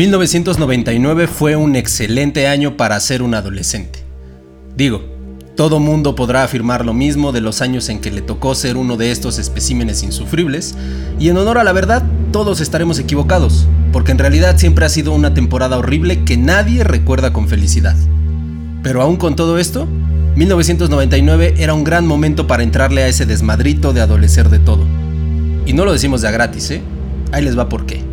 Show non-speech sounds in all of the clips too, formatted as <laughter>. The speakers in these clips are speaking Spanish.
1999 fue un excelente año para ser un adolescente. Digo, todo mundo podrá afirmar lo mismo de los años en que le tocó ser uno de estos especímenes insufribles, y en honor a la verdad, todos estaremos equivocados, porque en realidad siempre ha sido una temporada horrible que nadie recuerda con felicidad. Pero aún con todo esto, 1999 era un gran momento para entrarle a ese desmadrito de adolecer de todo. Y no lo decimos de a gratis, ¿eh? Ahí les va por qué.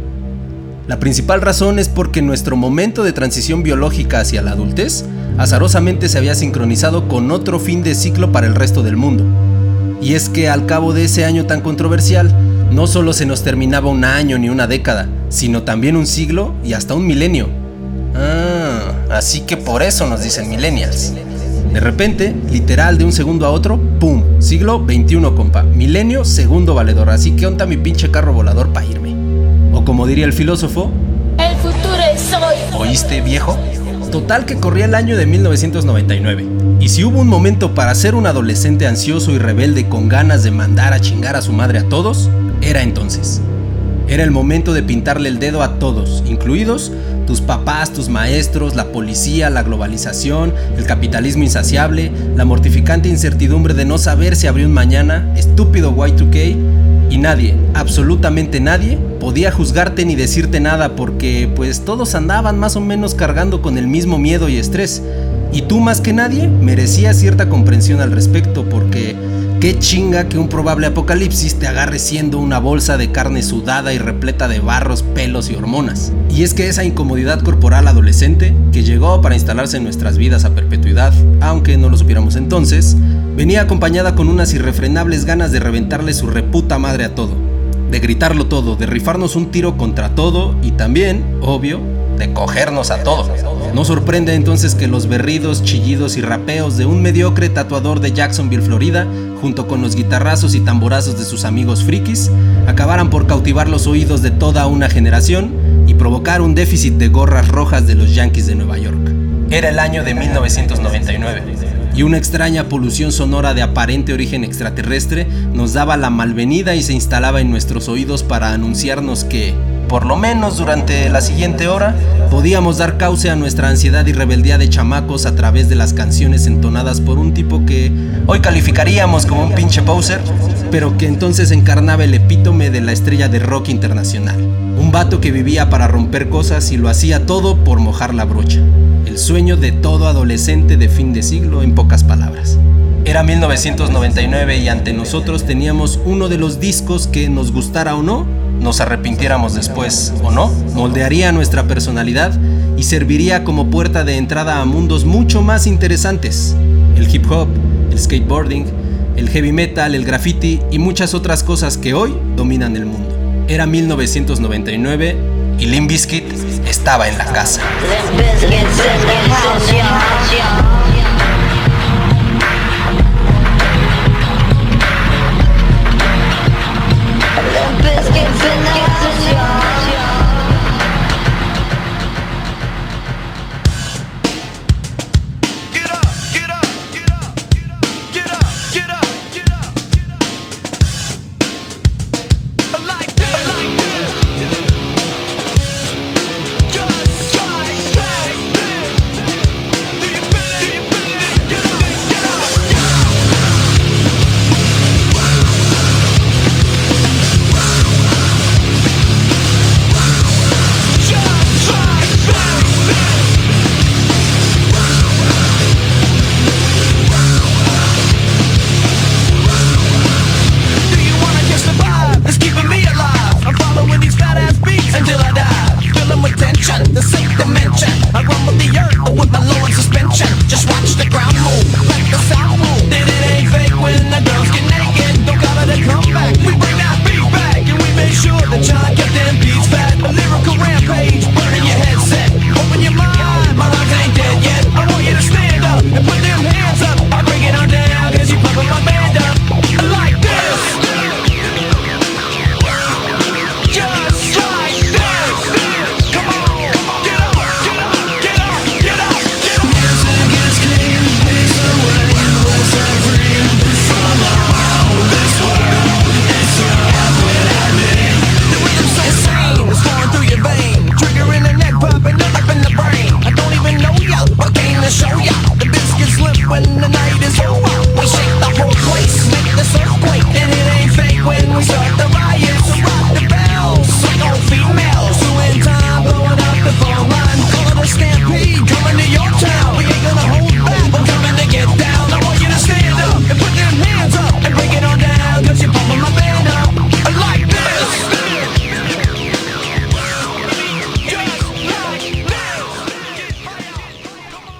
La principal razón es porque nuestro momento de transición biológica hacia la adultez azarosamente se había sincronizado con otro fin de ciclo para el resto del mundo. Y es que al cabo de ese año tan controversial, no solo se nos terminaba un año ni una década, sino también un siglo y hasta un milenio. Ah, así que por eso nos dicen millennials. De repente, literal de un segundo a otro, ¡pum! Siglo 21, compa. Milenio, segundo valedor. Así que onta mi pinche carro volador para irme. Como diría el filósofo, el futuro es hoy. ¿Oíste, viejo? Total que corría el año de 1999. Y si hubo un momento para ser un adolescente ansioso y rebelde con ganas de mandar a chingar a su madre a todos, era entonces. Era el momento de pintarle el dedo a todos, incluidos tus papás, tus maestros, la policía, la globalización, el capitalismo insaciable, la mortificante incertidumbre de no saber si habría un mañana, estúpido Y2K, y nadie, absolutamente nadie, podía juzgarte ni decirte nada porque pues todos andaban más o menos cargando con el mismo miedo y estrés. Y tú más que nadie merecías cierta comprensión al respecto porque Qué chinga que un probable apocalipsis te agarre siendo una bolsa de carne sudada y repleta de barros, pelos y hormonas. Y es que esa incomodidad corporal adolescente, que llegó para instalarse en nuestras vidas a perpetuidad, aunque no lo supiéramos entonces, venía acompañada con unas irrefrenables ganas de reventarle su reputa madre a todo, de gritarlo todo, de rifarnos un tiro contra todo y también, obvio, de cogernos a todos. No sorprende entonces que los berridos, chillidos y rapeos de un mediocre tatuador de Jacksonville, Florida, junto con los guitarrazos y tamborazos de sus amigos frikis, acabaran por cautivar los oídos de toda una generación y provocar un déficit de gorras rojas de los Yankees de Nueva York. Era el año de 1999 y una extraña polución sonora de aparente origen extraterrestre nos daba la malvenida y se instalaba en nuestros oídos para anunciarnos que, por lo menos durante la siguiente hora, podíamos dar cauce a nuestra ansiedad y rebeldía de chamacos a través de las canciones entonadas por un tipo que hoy calificaríamos como un pinche poser, pero que entonces encarnaba el epítome de la estrella de rock internacional. Un vato que vivía para romper cosas y lo hacía todo por mojar la brocha. Sueño de todo adolescente de fin de siglo en pocas palabras. Era 1999 y ante nosotros teníamos uno de los discos que nos gustara o no, nos arrepintiéramos después o no, moldearía nuestra personalidad y serviría como puerta de entrada a mundos mucho más interesantes. El hip hop, el skateboarding, el heavy metal, el graffiti y muchas otras cosas que hoy dominan el mundo. Era 1999 y Limp Bizkit estaba en la casa.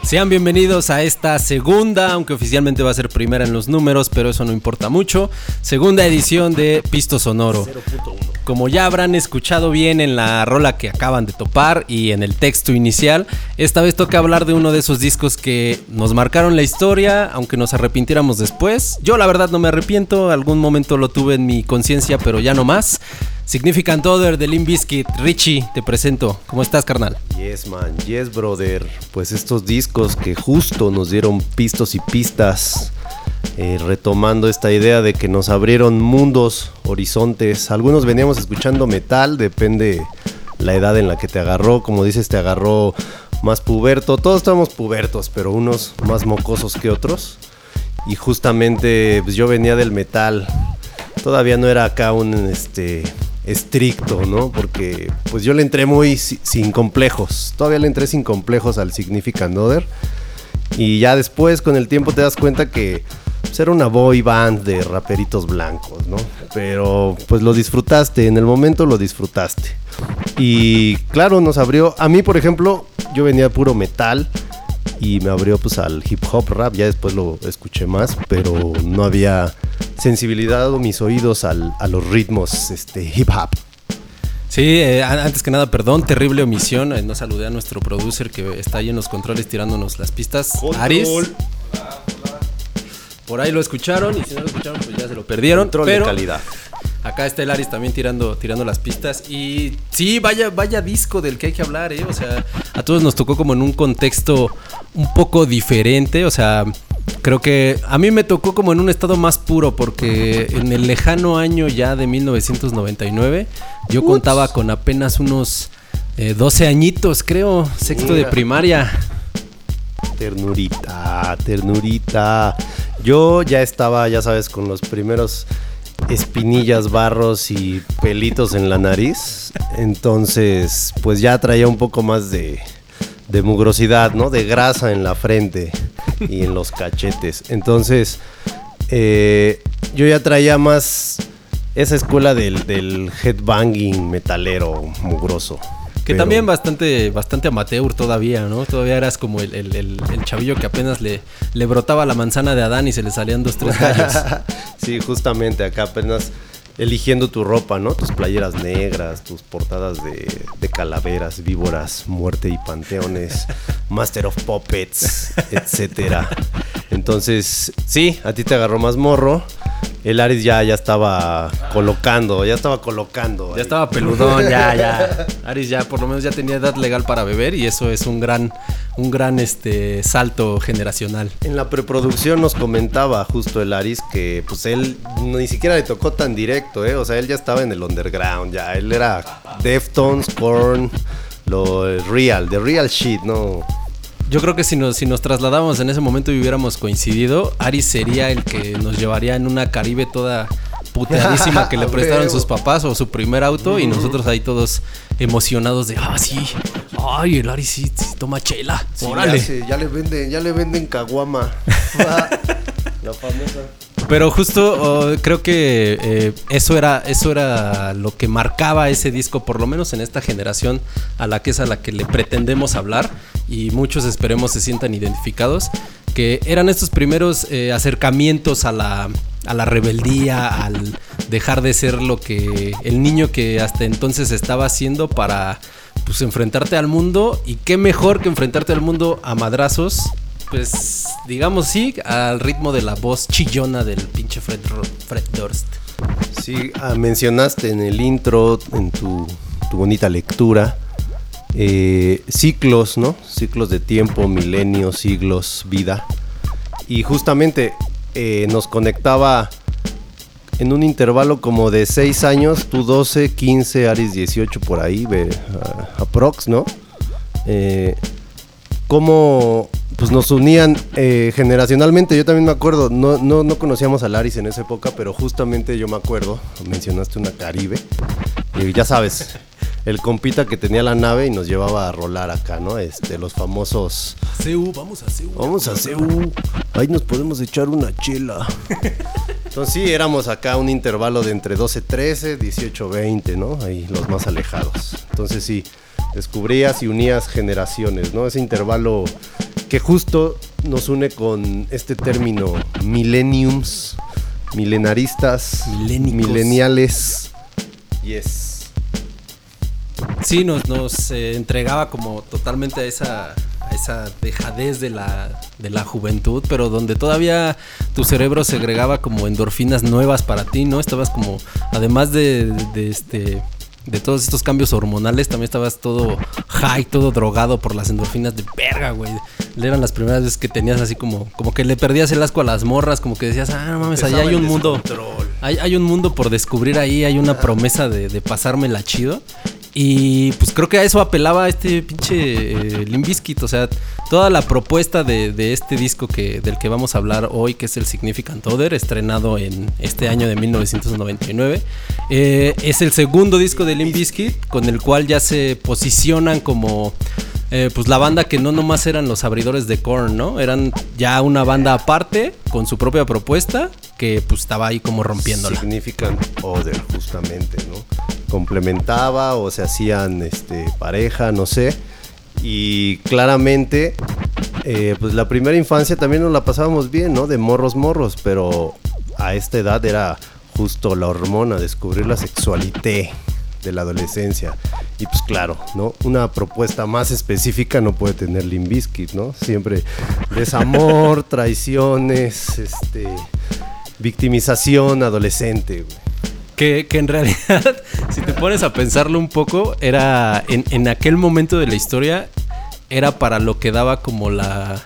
Sean bienvenidos a esta segunda, aunque oficialmente va a ser primera en los números, pero eso no importa mucho. Segunda edición de Pisto Sonoro. Como ya habrán escuchado bien en la rola que acaban de topar y en el texto inicial, esta vez toca hablar de uno de esos discos que nos marcaron la historia, aunque nos arrepintiéramos después. Yo la verdad no me arrepiento, algún momento lo tuve en mi conciencia, pero ya no más. Significant Other de Limp Bizkit. Richie, te presento. ¿Cómo estás, carnal? Yes, man. Yes, brother. Pues estos discos que justo nos dieron pistos y pistas. Eh, retomando esta idea de que nos abrieron mundos, horizontes. Algunos veníamos escuchando metal, depende la edad en la que te agarró. Como dices, te agarró más puberto. Todos estamos pubertos, pero unos más mocosos que otros. Y justamente pues, yo venía del metal. Todavía no era acá un este estricto, ¿no? Porque pues yo le entré muy sin complejos. Todavía le entré sin complejos al Significant Other. Y ya después con el tiempo te das cuenta que pues, era una boy band de raperitos blancos, ¿no? Pero pues lo disfrutaste, en el momento lo disfrutaste. Y claro, nos abrió, a mí por ejemplo, yo venía puro metal y me abrió pues al hip hop rap, ya después lo escuché más, pero no había sensibilidad o mis oídos al, a los ritmos este, hip hop. Sí, eh, antes que nada, perdón, terrible omisión. Eh, no saludé a nuestro producer que está ahí en los controles tirándonos las pistas. Aris. Por ahí lo escucharon y si no lo escucharon, pues ya se lo perdieron. Control de calidad. Acá está el Aris también tirando, tirando las pistas. Y sí, vaya, vaya disco del que hay que hablar, ¿eh? O sea, a todos nos tocó como en un contexto un poco diferente. O sea, creo que a mí me tocó como en un estado más puro, porque en el lejano año ya de 1999, yo contaba con apenas unos 12 eh, añitos, creo, sexto de primaria. Ternurita, ternurita. Yo ya estaba, ya sabes, con los primeros espinillas, barros y pelitos en la nariz. Entonces, pues ya traía un poco más de, de mugrosidad, ¿no? De grasa en la frente y en los cachetes. Entonces, eh, yo ya traía más esa escuela del, del headbanging metalero mugroso. Que también bastante, bastante amateur todavía, ¿no? Todavía eras como el, el, chavillo que apenas le, le brotaba la manzana de Adán y se le salían dos, tres <laughs> gallos. sí, justamente acá apenas eligiendo tu ropa, ¿no? Tus playeras negras, tus portadas de, de, calaveras, víboras, muerte y panteones, <laughs> Master of Puppets, etcétera. Entonces, sí, a ti te agarró más morro el Aris ya, ya estaba colocando, ya estaba colocando. Ya estaba peludón, ya, ya. Aris ya por lo menos ya tenía edad legal para beber y eso es un gran, un gran este, salto generacional. En la preproducción nos comentaba justo el Aris que pues él ni siquiera le tocó tan directo, ¿eh? O sea, él ya estaba en el underground, ya. Él era Deftones, Korn, lo real, the real shit, ¿no? Yo creo que si nos, si nos trasladamos en ese momento y hubiéramos coincidido, Ari sería el que nos llevaría en una Caribe toda puteadísima que le <laughs> prestaron sus papás o su primer auto y nosotros ahí todos emocionados de, ah, sí, ay, el Ari sí, toma chela, órale. Ya, le venden, ya le venden caguama. <laughs> La famosa. Pero justo oh, creo que eh, eso era eso era lo que marcaba ese disco, por lo menos en esta generación a la que es a la que le pretendemos hablar y muchos esperemos se sientan identificados, que eran estos primeros eh, acercamientos a la, a la rebeldía, al dejar de ser lo que el niño que hasta entonces estaba haciendo para pues enfrentarte al mundo y qué mejor que enfrentarte al mundo a madrazos pues digamos sí, al ritmo de la voz chillona del pinche Fred, Fred Durst. Sí, ah, mencionaste en el intro, en tu, bonita lectura, eh, ciclos, ¿no? Ciclos de tiempo, milenios, siglos, vida. Y justamente eh, nos conectaba en un intervalo como de 6 años, tú 12, 15, Aris 18 por ahí, ve, aprox, ¿no? Eh, ¿Cómo pues nos unían eh, generacionalmente. Yo también me acuerdo, no, no, no conocíamos a Laris en esa época, pero justamente yo me acuerdo, mencionaste una Caribe, y ya sabes, el compita que tenía la nave y nos llevaba a rolar acá, ¿no? Este, los famosos... CU, vamos a CU. Vamos a CU, ahí nos podemos echar una chela. Entonces sí, éramos acá un intervalo de entre 12, 13, 18, 20, ¿no? Ahí los más alejados. Entonces sí, Descubrías y unías generaciones, ¿no? Ese intervalo que justo nos une con este término millenniums, milenaristas, Milénicos. mileniales. Yes. Sí, nos, nos eh, entregaba como totalmente a esa, a esa dejadez de la, de la juventud, pero donde todavía tu cerebro segregaba como endorfinas nuevas para ti, ¿no? Estabas como, además de, de este de todos estos cambios hormonales, también estabas todo high, todo drogado por las endorfinas de verga, güey. Eran las primeras veces que tenías así como, como que le perdías el asco a las morras, como que decías, ah, no mames, allá hay un mundo. Hay, hay un mundo por descubrir ahí, hay una promesa de, de pasármela chido. Y pues creo que a eso apelaba este pinche eh, Limp Bizkit, o sea, toda la propuesta de, este disco que, del que vamos a hablar hoy, que es el Significant Other, estrenado en este año de 1999, eh, es el segundo disco de Limp Bizkit, con el cual ya se posicionan como eh, pues la banda que no nomás eran los abridores de Korn, ¿no? Eran ya una banda aparte, con su propia propuesta, que pues estaba ahí como rompiéndola. Significant other, justamente, ¿no? Complementaba o se hacían este, pareja, no sé. Y claramente, eh, pues la primera infancia también nos la pasábamos bien, ¿no? De morros, morros, pero a esta edad era justo la hormona, descubrir la sexualité de la adolescencia. Y pues claro, ¿no? Una propuesta más específica no puede tener Limp Bizkit, ¿no? Siempre desamor, <laughs> traiciones, este victimización adolescente, güey. Que, que en realidad, <laughs> si te pones a pensarlo un poco, era en, en aquel momento de la historia, era para lo que daba como la,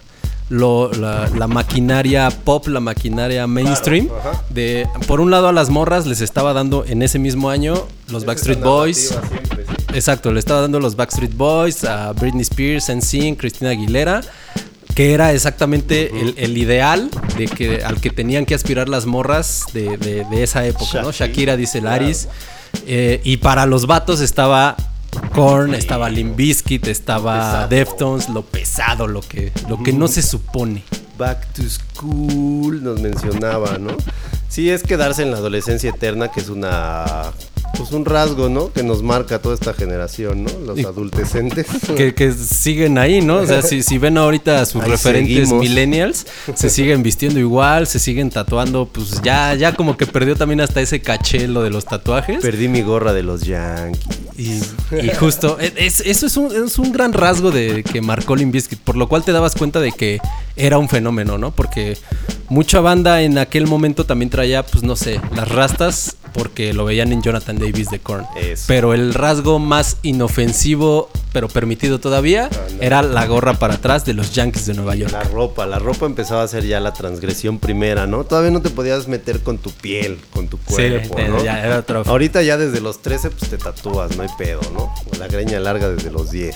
lo- la, la maquinaria pop, la maquinaria mainstream. Claro, de Por un lado a las morras les estaba dando en ese mismo año los Backstreet Boys. Exacto, le estaba dando los Backstreet Boys, a Britney Spears, NSYNC, Cristina Aguilera, que era exactamente el, el ideal de que, al que tenían que aspirar las morras de, de- de esa época, ¿no? Shakira, Shakira dice claro. Laris. Eh, y para los vatos estaba Korn, estaba Limp Bizkit, estaba. Deftones, lo pesado, lo que, lo que no se supone. Back to School nos mencionaba, ¿no? Sí, es quedarse en la adolescencia eterna, que es una. Pues un rasgo, ¿no? Que nos marca toda esta generación, ¿no? Los Y- adultecentes. que, que siguen ahí, ¿no? O sea, si, si ven ahorita a sus Ahí referentes seguimos. millennials, se siguen vistiendo igual, se siguen tatuando, pues ya, ya como que perdió también hasta ese caché lo de los tatuajes. Perdí mi gorra de los Yankees. Y, y justo, e- es- eso es un, es un gran rasgo de que marcó Limp Bizkit, por lo cual te dabas cuenta de que era un fenómeno, ¿no? Porque mucha banda en aquel momento también traía, pues no sé, las rastas porque lo veían en Jonathan Davis de Korn. Eso. Pero el rasgo más inofensivo, pero permitido todavía, Ándale. era la gorra para atrás de los Yankees de Nueva York. La ropa, la ropa empezaba a ser ya la transgresión primera, ¿no? Todavía no te podías meter con tu piel, con tu cuerpo, te- ¿no? ya era otro- Ahorita ya desde los 13 pues te tatúas, no hay pedo, ¿no? O la greña larga desde los 10.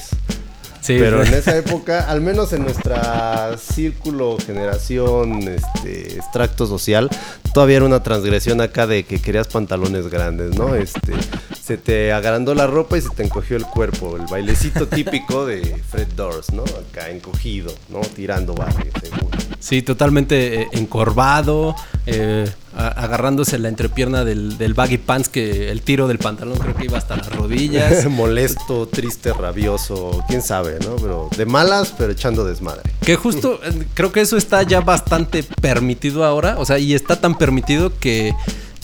Sí, Pero sí. en esa época, al menos en nuestra círculo, generación, este, extracto social, todavía era una transgresión acá de que querías pantalones grandes, ¿no? Este, se te agrandó la ropa y se te encogió el cuerpo, el bailecito <laughs> típico de Fred Durst, ¿no? Acá encogido, ¿no? Tirando barrio, seguro. Sí, totalmente eh, encorvado, eh, a- agarrándose la entrepierna del, del baggy pants, que el tiro del pantalón creo que iba hasta las rodillas. <laughs> Molesto, triste, rabioso, quién sabe, ¿no? Pero de malas, pero echando desmadre. que justo eh, creo que eso está ya bastante permitido ahora, o sea, y está tan permitido que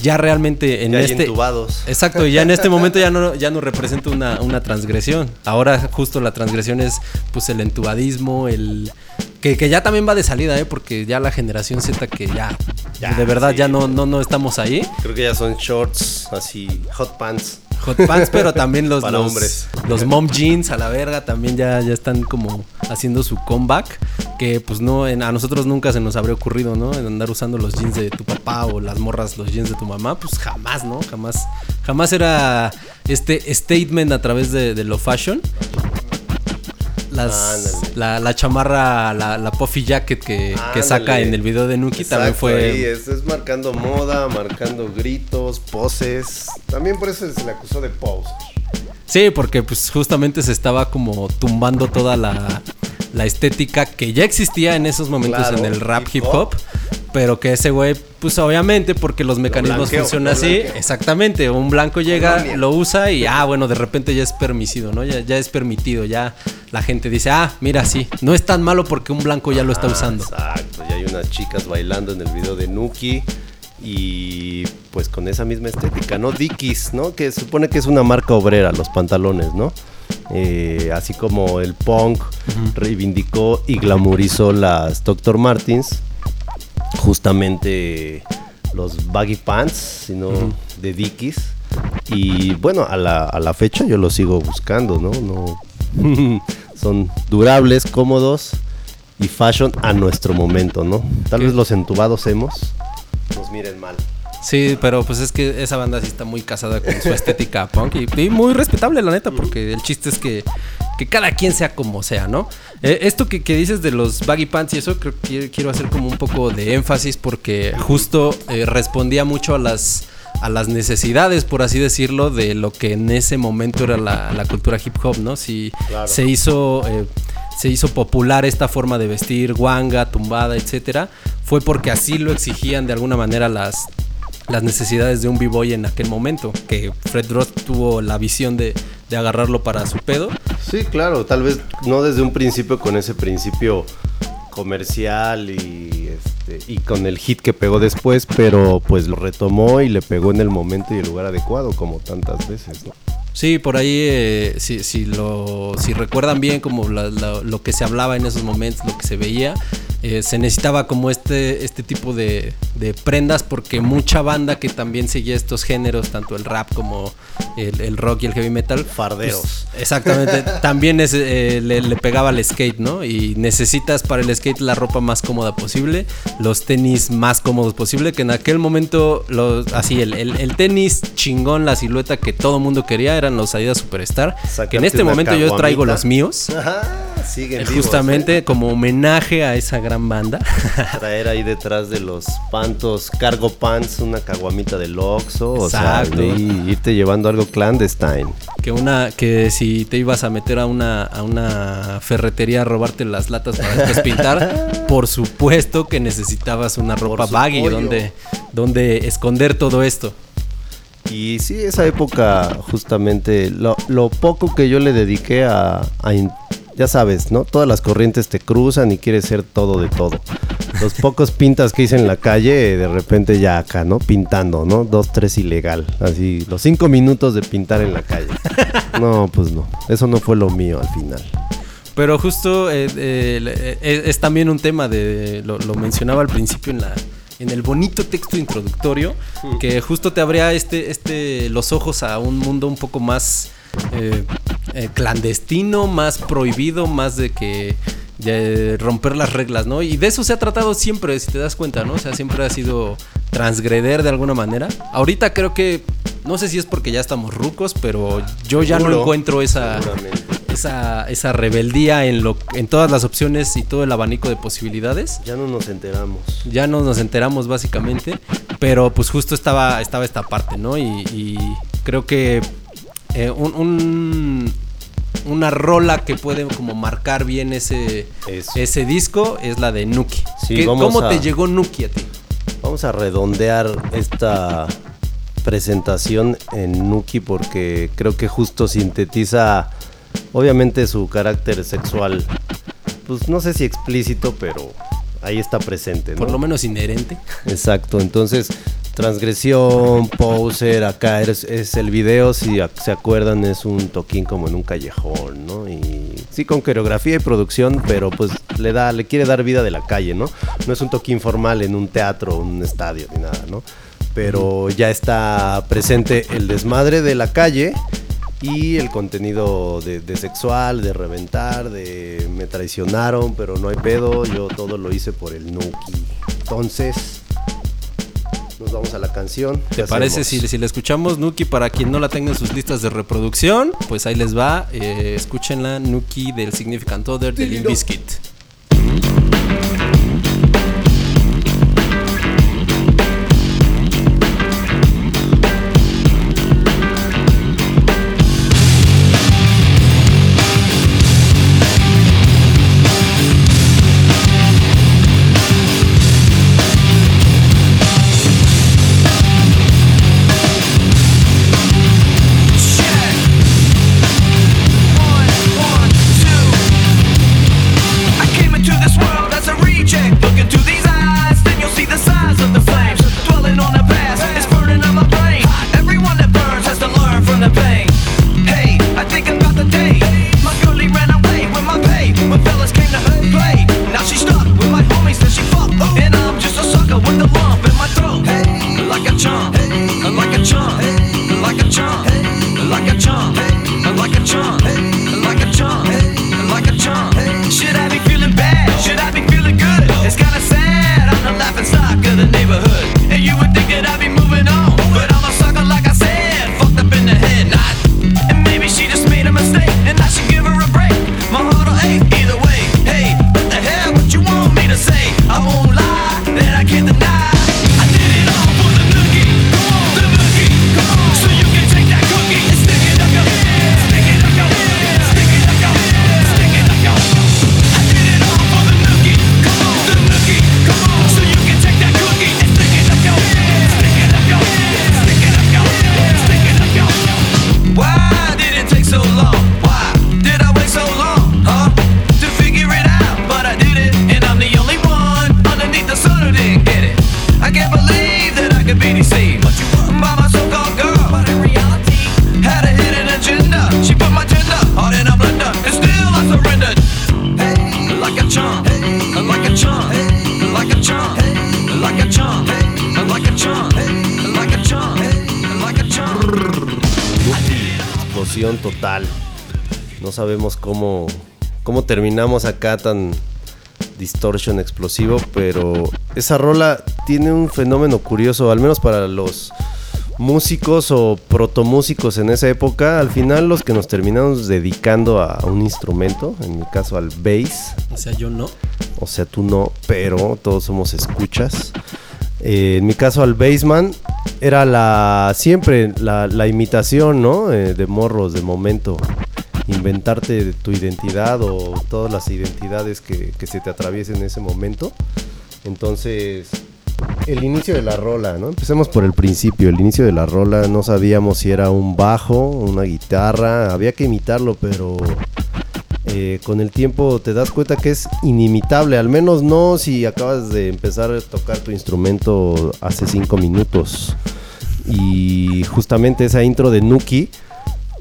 ya realmente en Ya este... entubados. Exacto, y ya en este momento ya no, ya no representa una, una transgresión. Ahora justo la transgresión es pues el entubadismo, el... Que, que ya también va de salida, ¿eh? Porque ya la generación Z que ya, Ya, de verdad sí. ya no, no, no estamos ahí. Creo que ya son shorts, así, hot pants. Hot pants, pero <laughs> también los, Para los, hombres. los mom jeans a la verga también ya, ya están como haciendo su comeback. Que pues no, en- a nosotros nunca se nos habría ocurrido, ¿no? En andar usando los jeans de tu papá o las morras, los jeans de tu mamá, pues jamás, ¿no? Jamás, jamás era este statement a través de, de lo fashion. Las, la, la chamarra, la, la puffy jacket que, que saca en el video de Nuki también fue... es, es marcando moda, marcando gritos, poses. También por eso se le acusó de pose. Sí, porque pues justamente se estaba como tumbando toda la, la estética que ya existía en esos momentos Claro, en el rap hip hip hop. Pero que ese güey, pues obviamente, porque los mecanismos funcionan así, blanqueo. exactamente, un blanco llega, lo usa y ah, bueno, de repente ya es permitido, ¿no? Ya, ya es permitido, ya la gente dice, ah, mira, sí, no es tan malo porque un blanco ya lo está Ah, usando. Exacto, y hay unas chicas bailando en el video de Nuki y pues con esa misma estética, ¿no? Dickies, ¿no? Que supone que es una marca obrera, los pantalones, ¿no? Eh, así como el punk reivindicó y glamorizó las Dr. Martins, justamente los baggy pants, sino de Dickies. Y bueno, a la, a la fecha yo los sigo buscando, ¿no? no <laughs> son durables, cómodos y fashion a nuestro momento, ¿no? Tal ¿Qué? vez los entubados hemos nos miren mal. Sí, pero pues es que esa banda sí está muy casada con su estética <laughs> punk y, y muy respetable, la neta, porque el chiste es que, que cada quien sea como sea, ¿no? Eh, esto que, que dices de los baggy pants y eso, creo que quiero hacer como un poco de énfasis porque justo eh, respondía mucho a las a las necesidades, por así decirlo, de lo que en ese momento era la, la cultura hip hop, ¿no? Si Claro. se hizo eh, se hizo popular esta forma de vestir, guanga, tumbada, etcétera, fue porque así lo exigían de alguna manera las las necesidades de un b-boy en aquel momento, que Fred Ross tuvo la visión de, de agarrarlo para su pedo. Sí, claro, tal vez no desde un principio con ese principio comercial y este y con el hit que pegó después, pero pues lo retomó y le pegó en el momento y el lugar adecuado como tantas veces, ¿no? Sí, por ahí, eh, si, si, lo, si recuerdan bien como la- la- lo que se hablaba en esos momentos, lo que se veía, eh, se necesitaba como este, este tipo de, de prendas porque mucha banda que también seguía estos géneros, tanto el rap como el, el rock y el heavy metal. Pues, exactamente, <laughs> también es, eh, le, le pegaba al skate, ¿no? Y necesitas para el skate la ropa más cómoda posible, los tenis más cómodos posible, que en aquel momento, los, así, el, el- el tenis chingón, la silueta que todo mundo quería eran los Adidas Superstar, que en este momento yo traigo los míos. <laughs> Ajá, siguen eh, vivos, Justamente como homenaje a esa gran banda. <laughs> traer ahí detrás de los pantos cargo pants una caguamita del Oxxo, o sea, y irte llevando algo clandestine. que una que si te ibas a meter a una a una ferretería a robarte las latas para después <laughs> pintar, por supuesto que necesitabas una ropa baggy donde donde esconder todo esto. Y sí, esa época, justamente, lo, lo poco que yo le dediqué a, a ya sabes, ¿no? Todas las corrientes te cruzan y quieres ser todo de todo. Los pocos pintas que hice en la calle, de repente ya acá, ¿no? Pintando, ¿no? Dos, tres ilegal. Así, los cinco minutos de pintar en la calle. No, pues no. Eso no fue lo mío al final. Pero justo eh, eh, eh, es, también un tema de lo, lo mencionaba al principio en la en el bonito texto introductorio que justo te abría este este los ojos a un mundo un poco más eh, eh, clandestino, más prohibido, más de que de romper las reglas, ¿no? Y de eso se ha tratado siempre, si te das cuenta, ¿no? O sea, siempre ha sido transgreder de alguna manera. Ahorita creo que no sé si es porque ya estamos rucos, pero yo ya no encuentro esa esa, esa rebeldía en, lo, en todas las opciones y todo el abanico de posibilidades. Ya no nos enteramos. Ya no nos enteramos básicamente, pero pues justo estaba, estaba esta parte, ¿no? Y, y creo que eh, un, un- una rola que puede como marcar bien ese, Eso. ese disco es la de Nuki. Sí, ¿Qué- vamos ¿Cómo a- te llegó Nuki a ti? Vamos a redondear esta presentación en Nuki porque creo que justo sintetiza obviamente su carácter sexual. Pues no sé si explícito, pero ahí está presente. ¿no? Por lo menos inherente. Exacto, entonces transgresión, poser, acá es, el video, si se acuerdan, es un toquín como en un callejón, ¿no? Y sí con coreografía y producción, pero pues le da, le quiere dar vida de la calle, ¿no? No es un toquín formal en un teatro, un estadio ni nada, ¿no? Pero ya está presente el desmadre de la calle y el contenido de sexual, de reventar, de me traicionaron, pero no hay pedo, yo todo lo hice por el Nuki. Entonces, nos vamos a la canción. ¿Te ¿Qué parece si, si la escuchamos, Nuki? Para quien no la tenga en sus listas de reproducción, pues ahí les va. Eh, escúchenla, Nuki del Significant Other de Limp total. No sabemos cómo, cómo terminamos acá tan distortion explosivo, pero esa rola tiene un fenómeno curioso, al menos para los músicos o protomúsicos en esa época, al final los que nos terminamos dedicando a un instrumento, en mi caso al bass. O sea, yo no. O sea, tú no, pero todos somos escuchas. Eh, en mi caso al bassman era la siempre la, la imitación, ¿no? Eh, de morros, de momento. Inventarte tu identidad o todas las identidades que, que se te atraviesen en ese momento. Entonces, el inicio de la rola, ¿no? Empecemos por el principio. El inicio de la rola no sabíamos si era un bajo, una guitarra. Había que imitarlo, pero eh, con el tiempo te das cuenta que es inimitable. Al menos no si acabas de empezar a tocar tu instrumento hace cinco minutos. Y justamente esa intro de Nuki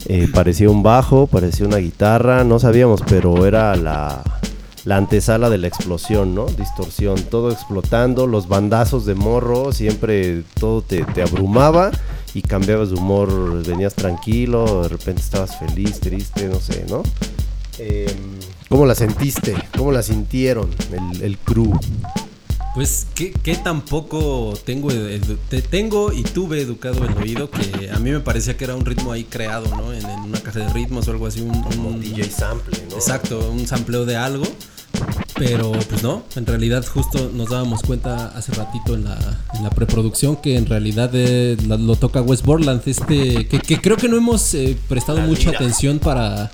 eh, parecía un bajo, parecía una guitarra, no sabíamos, pero era la, la antesala de la explosión, ¿no? Distorsión, todo explotando, los bandazos de morro, siempre todo te, te, abrumaba y cambiabas de humor, venías tranquilo, de repente estabas feliz, triste, no sé, ¿no? Eh, ¿Cómo la sentiste? ¿Cómo la sintieron el, el crew? Pues que, que tampoco tengo, te tengo y tuve educado el oído que a mí me parecía que era un ritmo ahí creado, ¿no? En, en una caja de ritmos o algo así. Un, un DJ sample, ¿no? Exacto, un sampleo de algo. Pero pues no, en realidad justo nos dábamos cuenta hace ratito en la, en la preproducción que en realidad eh, lo, lo, toca West Borland, este, que, que creo que no hemos eh, prestado la mucha lira. atención para,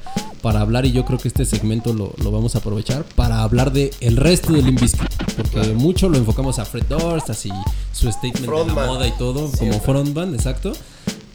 para hablar y yo creo que este segmento lo, lo, vamos a aprovechar para hablar de el resto del Limbiskit, porque claro. mucho lo enfocamos a Fred Durst, así su statement de la moda y todo, Siempre. como frontman, exacto.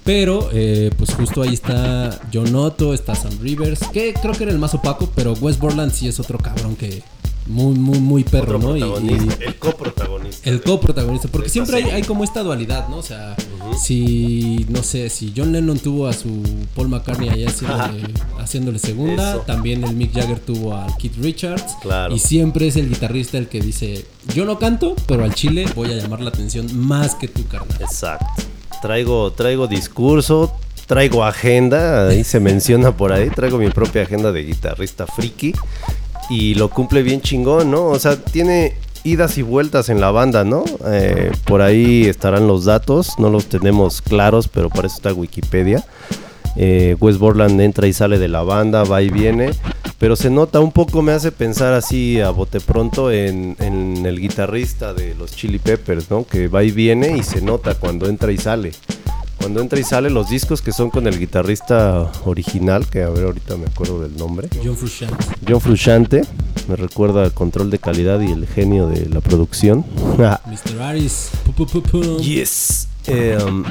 Pero, eh, pues justo ahí está John Otto, está Sam Rivers, que creo que era el más opaco, pero West Borland sí es otro cabrón que muy, muy, muy perro, otro ¿no? Y, y, el coprotagonista. El coprotagonista, porque siempre hay, hay, como esta dualidad, ¿no? O sea, uh -huh. si, no sé, si John Lennon tuvo a su Paul McCartney allá haciéndole, <laughs> haciéndole segunda, Eso. también el Mick Jagger tuvo a Keith Richards. Claro. Y siempre es el guitarrista el que dice, yo no canto, pero al chile voy a llamar la atención más que tú, carnal. Exacto traigo, traigo discurso, traigo agenda, ahí se menciona por ahí, traigo mi propia agenda de guitarrista friki y lo cumple bien chingón, ¿no? O sea, tiene idas y vueltas en la banda, ¿no? Eh, por ahí estarán los datos, no los tenemos claros, pero para eso está Wikipedia. Eh, Borland entra y sale de la banda, va y viene, pero se nota un poco, me hace pensar así a bote pronto en, el guitarrista de los Chili Peppers, ¿no? Que va y viene y se nota cuando entra y sale. Cuando entra y sale los discos que son con el guitarrista original, que a ver ahorita me acuerdo del nombre. John Frusciante. John Frusciante, me recuerda el control de calidad y el genio de la producción. <laughs> Mr. Aris. Yes. Eh, um,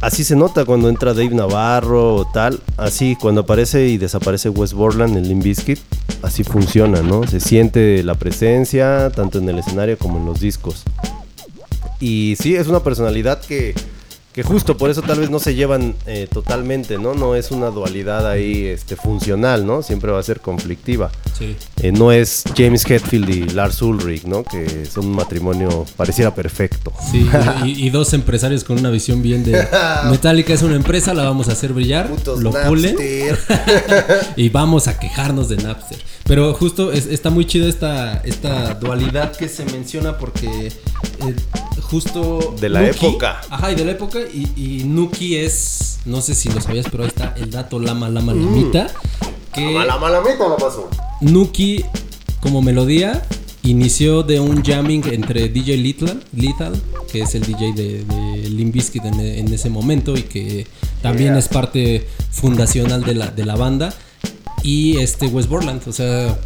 Así se nota cuando entra Dave Navarro o tal. Así cuando aparece y desaparece West Borland en Limp Bizkit, así funciona, ¿no? Se siente la presencia tanto en el escenario como en los discos. Y sí, es una personalidad que, que justo por eso tal vez no se llevan eh, totalmente, ¿no? No es una dualidad ahí este, funcional, ¿no? Siempre va a ser conflictiva. Sí. Eh, no es James Hetfield y Lars Ulrich, ¿no? Que son un matrimonio pareciera perfecto. Sí, y, y, dos empresarios con una visión bien de <laughs> Metallica es una empresa, la vamos a hacer brillar, Putos lo pulen <laughs> <laughs> y vamos a quejarnos de Napster. Pero justo es, está muy chido esta, esta dualidad que se menciona porque eh, justo... De la época. Ajá, y de la época. Y, y, Nuki es, no sé si lo sabías, pero ahí está el dato Lama Lama Lamita. Mm. Que lama Lama Lamita la pasó. Nuki, como melodía, inició de un jamming entre DJ Lethal, Lethal que es el DJ de, de Limp Bizkit en, en, ese momento y que también yeah. es parte fundacional de la, de la banda y este West Borland, o sea,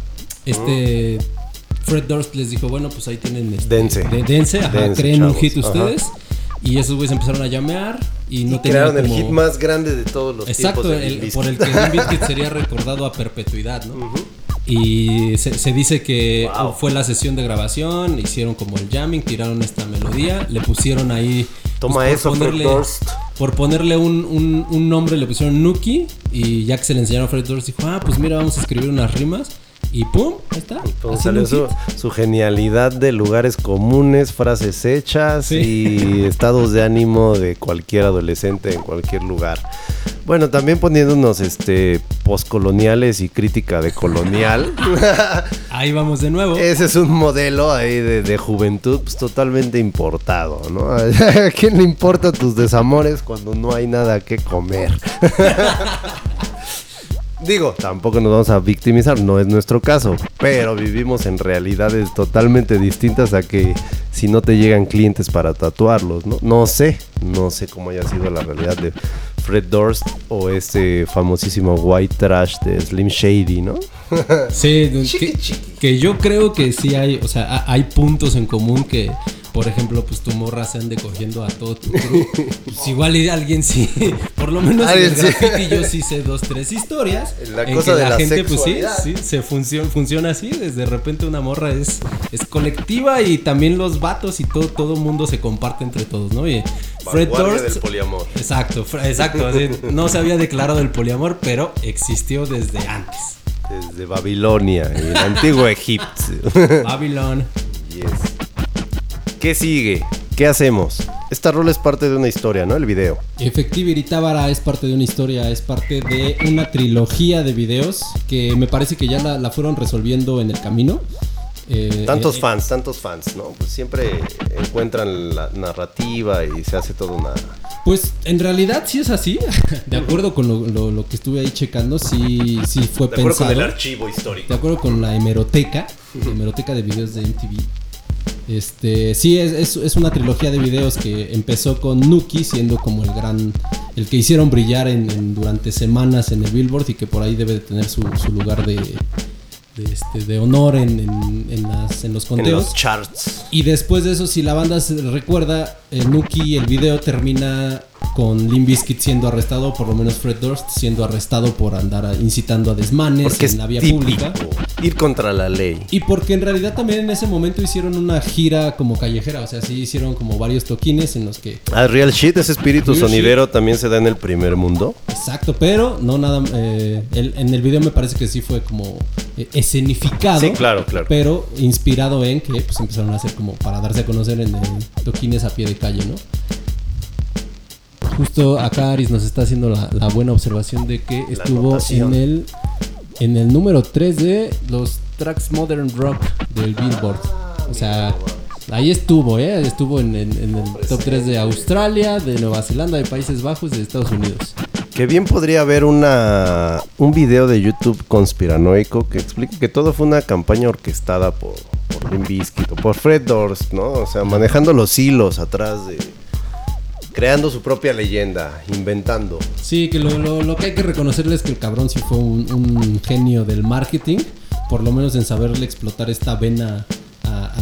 este mm. Fred Durst les dijo, bueno, pues ahí tienen este, dense, de, dense, ajá, dense, creen chavos. un hit ustedes. Ajá. Y esos güeyes empezaron a llamear y no y crearon como... el hit más grande de todos los Exacto, tiempos el, por el que Limp <laughs> sería recordado a perpetuidad, ¿no? Uh -huh. Y se, se, dice que wow. fue la sesión de grabación, hicieron como el jamming, tiraron esta melodía, le pusieron ahí. Toma pues, eso, ponerle, Fred Durst. Por ponerle un, un, un, nombre le pusieron Nuki y ya que se le enseñaron a Fred Durst dijo, ah, pues mira, vamos a escribir unas rimas. Y pum, ahí está. Entonces salió su, su genialidad de lugares comunes, frases hechas Sí. y <laughs> estados de ánimo de cualquier adolescente en cualquier lugar. Bueno, también poniéndonos este postcoloniales y crítica de colonial. <laughs> Ahí vamos de nuevo. Ese es un modelo ahí de, de juventud pues, totalmente importado, ¿no? <laughs> ¿A quién le importa tus desamores cuando no hay nada que comer? Digo, tampoco nos vamos a victimizar, no es nuestro caso, pero vivimos en realidades totalmente distintas a que si no te llegan clientes para tatuarlos, ¿no? No sé, no sé cómo haya sido la realidad de Fred Durst o este famosísimo White Trash de Slim Shady, ¿no? Sí, <laughs> que, que yo creo que sí hay, o sea, ha- hay puntos en común que, por ejemplo, pues tu morra se ande cogiendo a todo tu crew. Pues igual alguien sí, <laughs> por lo menos en el graffiti yo sí sé dos, tres historias. <laughs> La en cosa que de la, la gente, pues sí, sí, se funciona, funciona así. Desde repente una morra es, es colectiva y también los vatos y todo, todo mundo se comparte entre todos, ¿no? Y Fred Durst. del poliamor. Exacto, exacto. así, no se había declarado el poliamor, pero existió desde antes. Desde Babilonia el antiguo Egipto. <laughs> Babylon. Yes. ¿Qué sigue? ¿Qué hacemos? Esta rola es parte de una historia, ¿no? El video. Efectivity Tábara es parte de una historia, es parte de una trilogía de videos que me parece que ya la, la fueron resolviendo en el camino. Eh, Tantos eh, fans, tantos fans, ¿no? Pues siempre encuentran la narrativa y se hace todo una... Pues en realidad sí es así. <laughs> De acuerdo con lo, lo- lo que estuve ahí checando, sí, sí fue De acuerdo con pensado. el archivo histórico. De acuerdo con la hemeroteca, la hemeroteca de videos de MTV. Este, sí, es, es- es una trilogía de videos que empezó con Nuki siendo como el gran, el que hicieron brillar en, en- durante semanas en el Billboard y que por ahí debe de tener su, su lugar de, de, este, de honor en, en- en las- en los En conteos. los charts. Y después de eso, si la banda se recuerda, el Nuki, el video termina con Limp Bizkit siendo arrestado, por lo menos Fred Durst siendo arrestado por andar incitando a desmanes Porque en la vía pública. ir contra la ley. Y porque en realidad también en ese momento hicieron una gira como callejera, o sea, sí hicieron como varios toquines en los que... Ah, Real Shit, ese espíritu Real sonidero también se da en el primer mundo. Exacto, pero no nada... eh, el- en el video me parece que sí fue como eh, escenificado. Sí, claro, claro. Pero inspirado en que pues empezaron a hacer como para darse a conocer en, en toquines a pie de calle, ¿no? Justo acá Aris nos está haciendo la, la buena observación de que estuvo en el en el número 3 de los tracks Modern Rock del Billboard. O sea, ahí estuvo, ¿eh? Estuvo en, en- en el top 3 de Australia, de Nueva Zelanda, de Países Bajos y de Estados Unidos. Que bien podría haber una un video de YouTube conspiranoico que explique que todo fue una campaña orquestada por, por Limp Bizkit o por Fred Durst, ¿no? O sea, manejando los hilos atrás de... Creando su propia leyenda, inventando. Sí, que lo, lo- lo que hay que reconocerle es que el cabrón sí fue un, un genio del marketing, por lo menos en saberle explotar esta vena a, a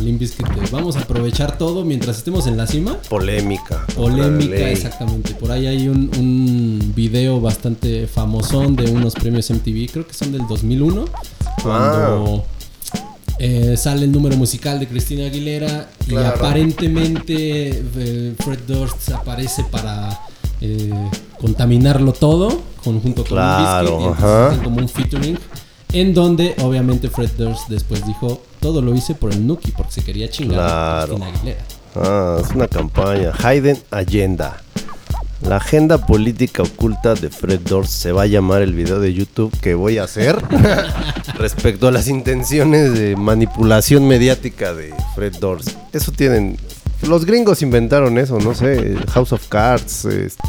vamos a aprovechar todo mientras estemos en la cima. Polémica. Polémica, exactamente. Por ahí hay un, un video bastante famosón de unos premios MTV, creo que son del 2001, cuando eh, sale el número musical de Cristina Aguilera y aparentemente eh, Fred Durst aparece para eh, contaminarlo todo, con, junto con Claro, y entonces ajá. como un featuring. En donde obviamente Fred Durst después dijo, todo lo hice por el Nuki, porque se quería chingar a. Cristina Aguilera. Ah, es una campaña. Hayden Agenda. La agenda política oculta de Fred Durst se va a llamar el video de YouTube que voy a hacer <laughs> respecto a las intenciones de manipulación mediática de Fred Durst. Eso tienen. Los gringos inventaron eso, no sé. House of Cards, este.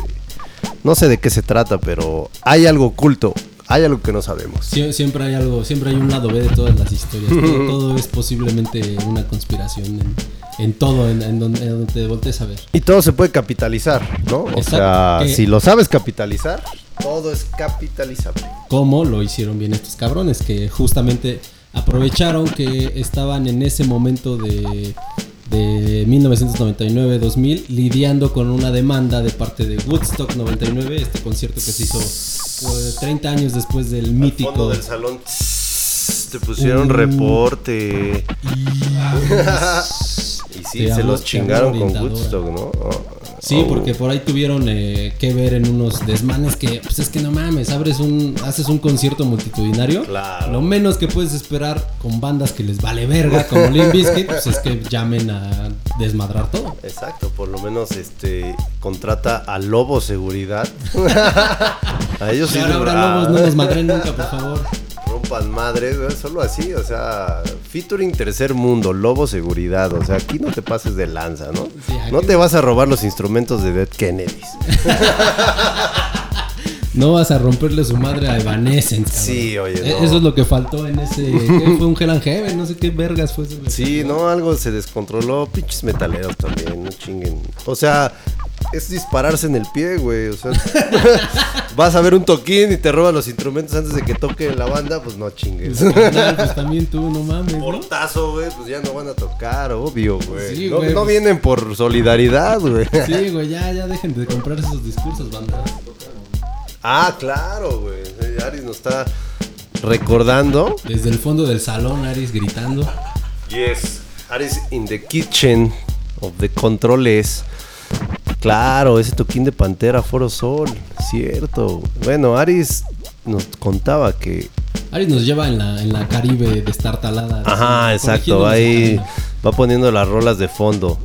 No sé de qué se trata, pero hay algo oculto. Hay algo que no sabemos. Sie- siempre hay algo, siempre hay un lado B de todas las historias. todo, <laughs> todo es posiblemente una conspiración en, en todo, en, en donde, en donde te voltees a ver. Y todo se puede capitalizar, ¿no? O Exacto. sea, si lo sabes capitalizar, todo es capitalizable. Cómo lo hicieron bien estos cabrones, que justamente aprovecharon que estaban en ese momento de, de 1999-2000 lidiando con una demanda de parte de Woodstock 99, este concierto que se hizo eh, 30 años después del mítico. fondo del salón te pusieron Uh. reporte. y sí, Te se los chingaron con. Woodstock, ¿no? Sí, Oh. porque por ahí tuvieron eh, que ver en unos desmanes que, pues es que no mames, abres un, haces un concierto multitudinario. Claro. Lo menos que puedes esperar con bandas que les vale verga, como Limp Bizkit, pues es que llamen a desmadrar todo. Exacto, por lo menos este contrata a Lobo Seguridad. <laughs> a ellos sí Y ahora, les- ahora ah, lobos, no nos madren nunca, por favor. Rompan madres, ¿no? solo así, o sea, featuring tercer mundo, Lobo Seguridad, o sea, aquí no te pases de lanza, ¿no? Sí, No te vas a robar los instrumentos de Dead Kennedys. <laughs> No vas a romperle su madre a Evanescence. cabrón. Sí, oye, E- no. Eso es lo que faltó en ese. ¿qué? Fue un Hell and Heaven, no sé qué vergas fue eso. Sí, no, algo se descontroló, pinches metaleros también, no chinguen. O sea, es dispararse en el pie, güey, o sea, <laughs> vas a ver un toquín y te roban los instrumentos antes de que toque la banda, pues no chingues. Carnal, pues también tú, no mames. Portazo, güey, pues ya no van a tocar, obvio, güey. Sí, no, güey, no pues- vienen por solidaridad, güey. Sí, güey, ya, ya dejen de comprar esos discursos, banda. Ah, claro, güey. Aris nos está recordando. Desde el fondo del salón, Aris gritando. Yes. Aris in the kitchen of the controles. Claro, ese toquín de Pantera, Foro Sol, cierto. Bueno, Aris nos contaba que... Aris nos lleva en la, en la Caribe de estar talada. Ajá, así, exacto, ahí va poniendo las rolas de fondo.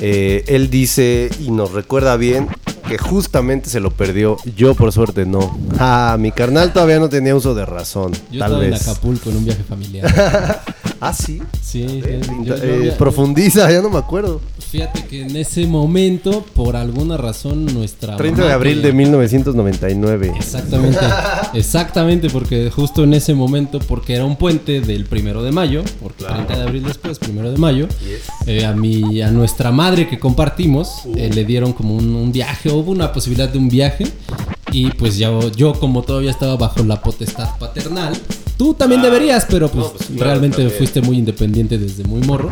Eh, él dice y nos recuerda bien que justamente se lo perdió. Yo por suerte no. Ah, mi carnal todavía no tenía uso de razón. Yo tal estaba en vez. Acapulco en un viaje familiar. <laughs> Ah, sí. Sí, sí, Eh, yo- yo eh, había- profundiza, ya no me acuerdo. Fíjate que en ese momento, por alguna razón, nuestra. 30 mamá de abril que- de 1999. Exactamente, <laughs> exactamente, porque justo en ese momento, porque era un puente del primero de mayo, porque 30 de abril después, primero de mayo, eh, a mi, a nuestra madre que compartimos, eh, le dieron como un, un viaje, hubo una posibilidad de un viaje, y pues ya, yo como todavía estaba bajo la potestad paternal, tú también deberías, pero pues, No, pues, claro, realmente también. fuiste muy independiente desde muy morro,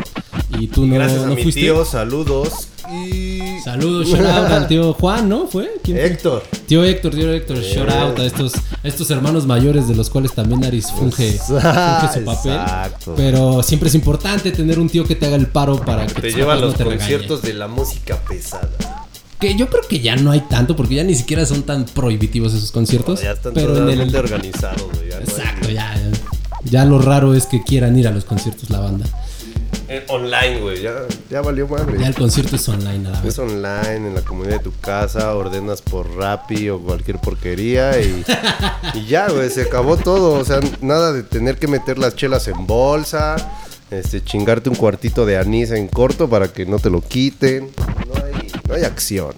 y tú no, Gracias a no mi fuiste. tío, saludos. Y. Saludos, shout out al tío Juan, ¿no? ¿Fue? ¿Quién fue? Héctor. Tío Héctor, tío Héctor, shout out a estos, a estos hermanos mayores de los cuales también Aris funge, funge su papel. Exacto. Pero siempre es importante tener un tío que te haga el paro para que Te lleva a los no conciertos de la música pesada. Que yo creo que ya no hay tanto, porque ya ni siquiera son tan prohibitivos esos conciertos. ya están pero en totalmente el. organizados, güey, ya no Exacto, ya, ya. Ya lo raro es que quieran ir a los conciertos la banda. Eh, online, güey, ya, ya valió madre. Ya el concierto es online a la vez. Es online, en la comunidad de tu casa, ordenas por Rappi o cualquier porquería y, <laughs> y ya, güey, se acabó todo. O sea, nada de tener que meter las chelas en bolsa, este, chingarte un cuartito de anís en corto para que no te lo quiten. No hay, no hay acción.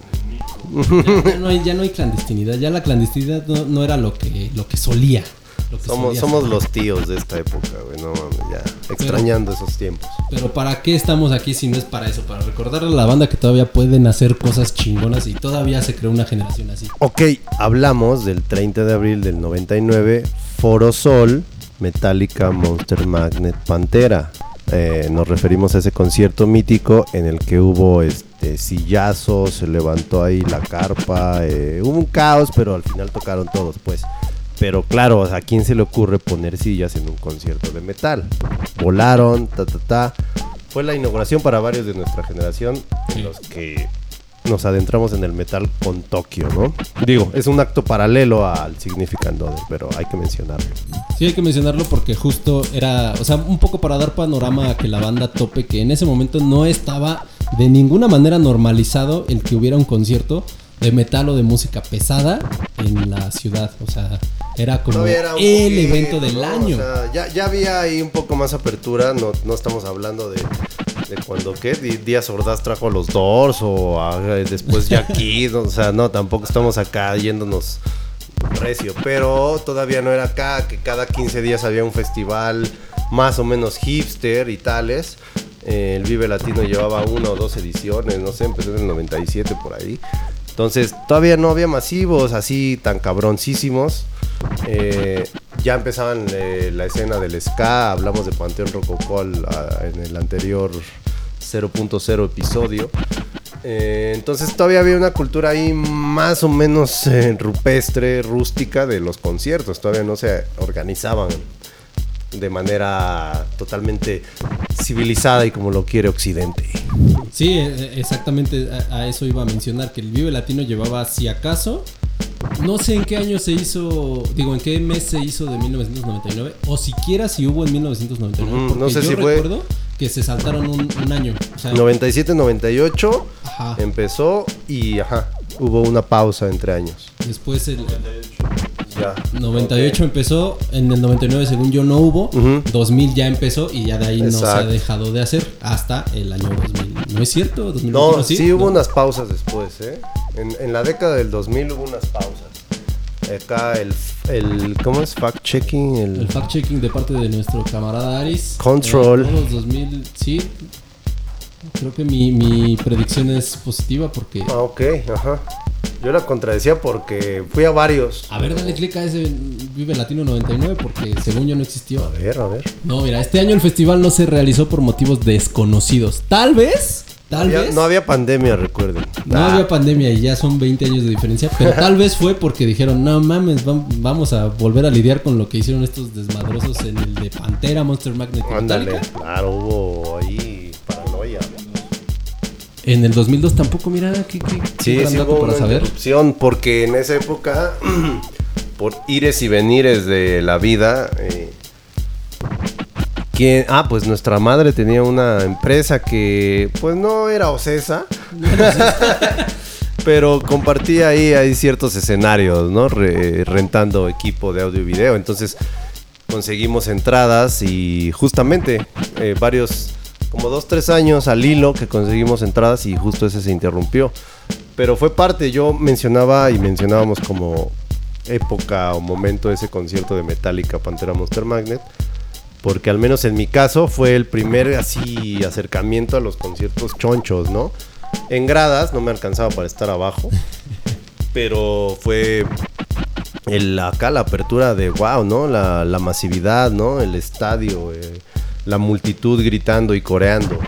Ya, no hay, ya no hay clandestinidad. Ya la clandestinidad no, no era lo que, lo que solía. lo que Somos, solía somos los tíos de esta época, güey, no mames, ya, extrañando esos tiempos. Pero ¿para qué estamos aquí si no es para eso? Para recordarle a la banda que todavía pueden hacer cosas chingonas y todavía se creó una generación así. Ok, hablamos del 30 de abril del 99, Foro Sol, Metallica, Monster Magnet, Pantera. Eh, nos referimos a ese concierto mítico en el que hubo este sillazos, se levantó ahí la carpa, eh, hubo un caos, pero al final tocaron todos, pues. Pero claro, ¿a quién se le ocurre poner sillas en un concierto de metal? Volaron, ta, ta, ta. Fue la inauguración para varios de nuestra generación, en los que nos adentramos en el metal con Tokio, ¿no? Digo, es un acto paralelo al Significant Other, pero hay que mencionarlo. Sí, hay que mencionarlo porque justo era, o sea, un poco para dar panorama a que la banda tope, que en ese momento no estaba de ninguna manera normalizado el que hubiera un concierto de metal o de música pesada en la ciudad. O sea, era como era el poquito, evento del ¿no? año. O sea, ya, ya había ahí un poco más apertura, no, no estamos hablando de, cuando, ¿qué? Díaz Ordaz trajo a los Doors o a- después ya aquí, <laughs> o sea, no, tampoco estamos acá yéndonos recio, pero todavía no era acá, que cada 15 días había un festival más o menos hipster y tales. Eh, el Vive Latino llevaba una o dos ediciones, no sé, empezó en el 97 por ahí. Entonces todavía no había masivos así tan cabroncísimos. Eh, ya empezaban eh, la escena del ska, hablamos de Panteón Rococó en el anterior 0.0 episodio. Eh, entonces todavía había una cultura ahí más o menos eh, rupestre, rústica de los conciertos. Todavía no se organizaban de manera totalmente civilizada y como lo quiere Occidente. Sí, e- exactamente a, a eso iba a mencionar, que el Vive Latino llevaba, si acaso, no sé en qué año se hizo, digo, en qué mes se hizo de 1999, o siquiera si hubo en 1999. Ujú, porque no sé yo si fue- recuerdo que se saltaron un, un año. O sea, 97-98 Ajá. empezó y ajá, hubo una pausa entre años. después el Ya. 98 empezó, en el 99 según yo no hubo, Ujú. 2000 ya empezó y ya de ahí no se ha Exacto. dejado de hacer hasta el año 2000. ¿No es cierto? 2021, No, sí, hubo ¿No? unas pausas después, ¿eh? En, en la década del 2000 hubo unas pausas. Acá el, el ¿cómo es? Fact-checking, el... El fact-checking de parte de nuestro camarada Aris. Control. Eh, todos los 2000, sí. Creo que mi, mi predicción es positiva porque... Ah, ok, ajá. Yo la contradecía porque fui a varios. A ver, dale clic a ese Vive Latino 99 porque según yo no existió. A ver, a ver. No, mira, este año el festival no se realizó por motivos desconocidos. Tal vez, tal Había- vez... no había pandemia, recuerden. No Ah, había pandemia y ya son 20 años de diferencia, pero <laughs> tal vez fue porque dijeron, no mames, vam- vamos a volver a lidiar con lo que hicieron estos desmadrosos en el de Pantera, Monster Magnet. y Ándale, Metallica". claro, hubo ahí paranoia. En el 2002 tampoco, mira, qué, qué, Sí, sí dato hubo para una saber. porque en esa época, <clears throat> por ires y venires de la vida, eh, ah, pues nuestra madre tenía una empresa que pues no era Ocesa, <laughs> pero compartía ahí, ciertos escenarios, ¿no? Re- rentando equipo de audio y video, entonces conseguimos entradas y justamente eh, varios, como dos, tres años al hilo que conseguimos entradas y justo ese se interrumpió. Pero fue parte, yo mencionaba y mencionábamos como época o momento ese concierto de Metallica Pantera Monster Magnet, porque al menos en mi caso fue el primer así acercamiento a los conciertos chonchos, ¿no? En gradas, no me alcanzaba para estar abajo, pero fue el, acá la apertura de wow, ¿no? La, masividad, ¿no? El estadio, eh, la multitud gritando y coreando.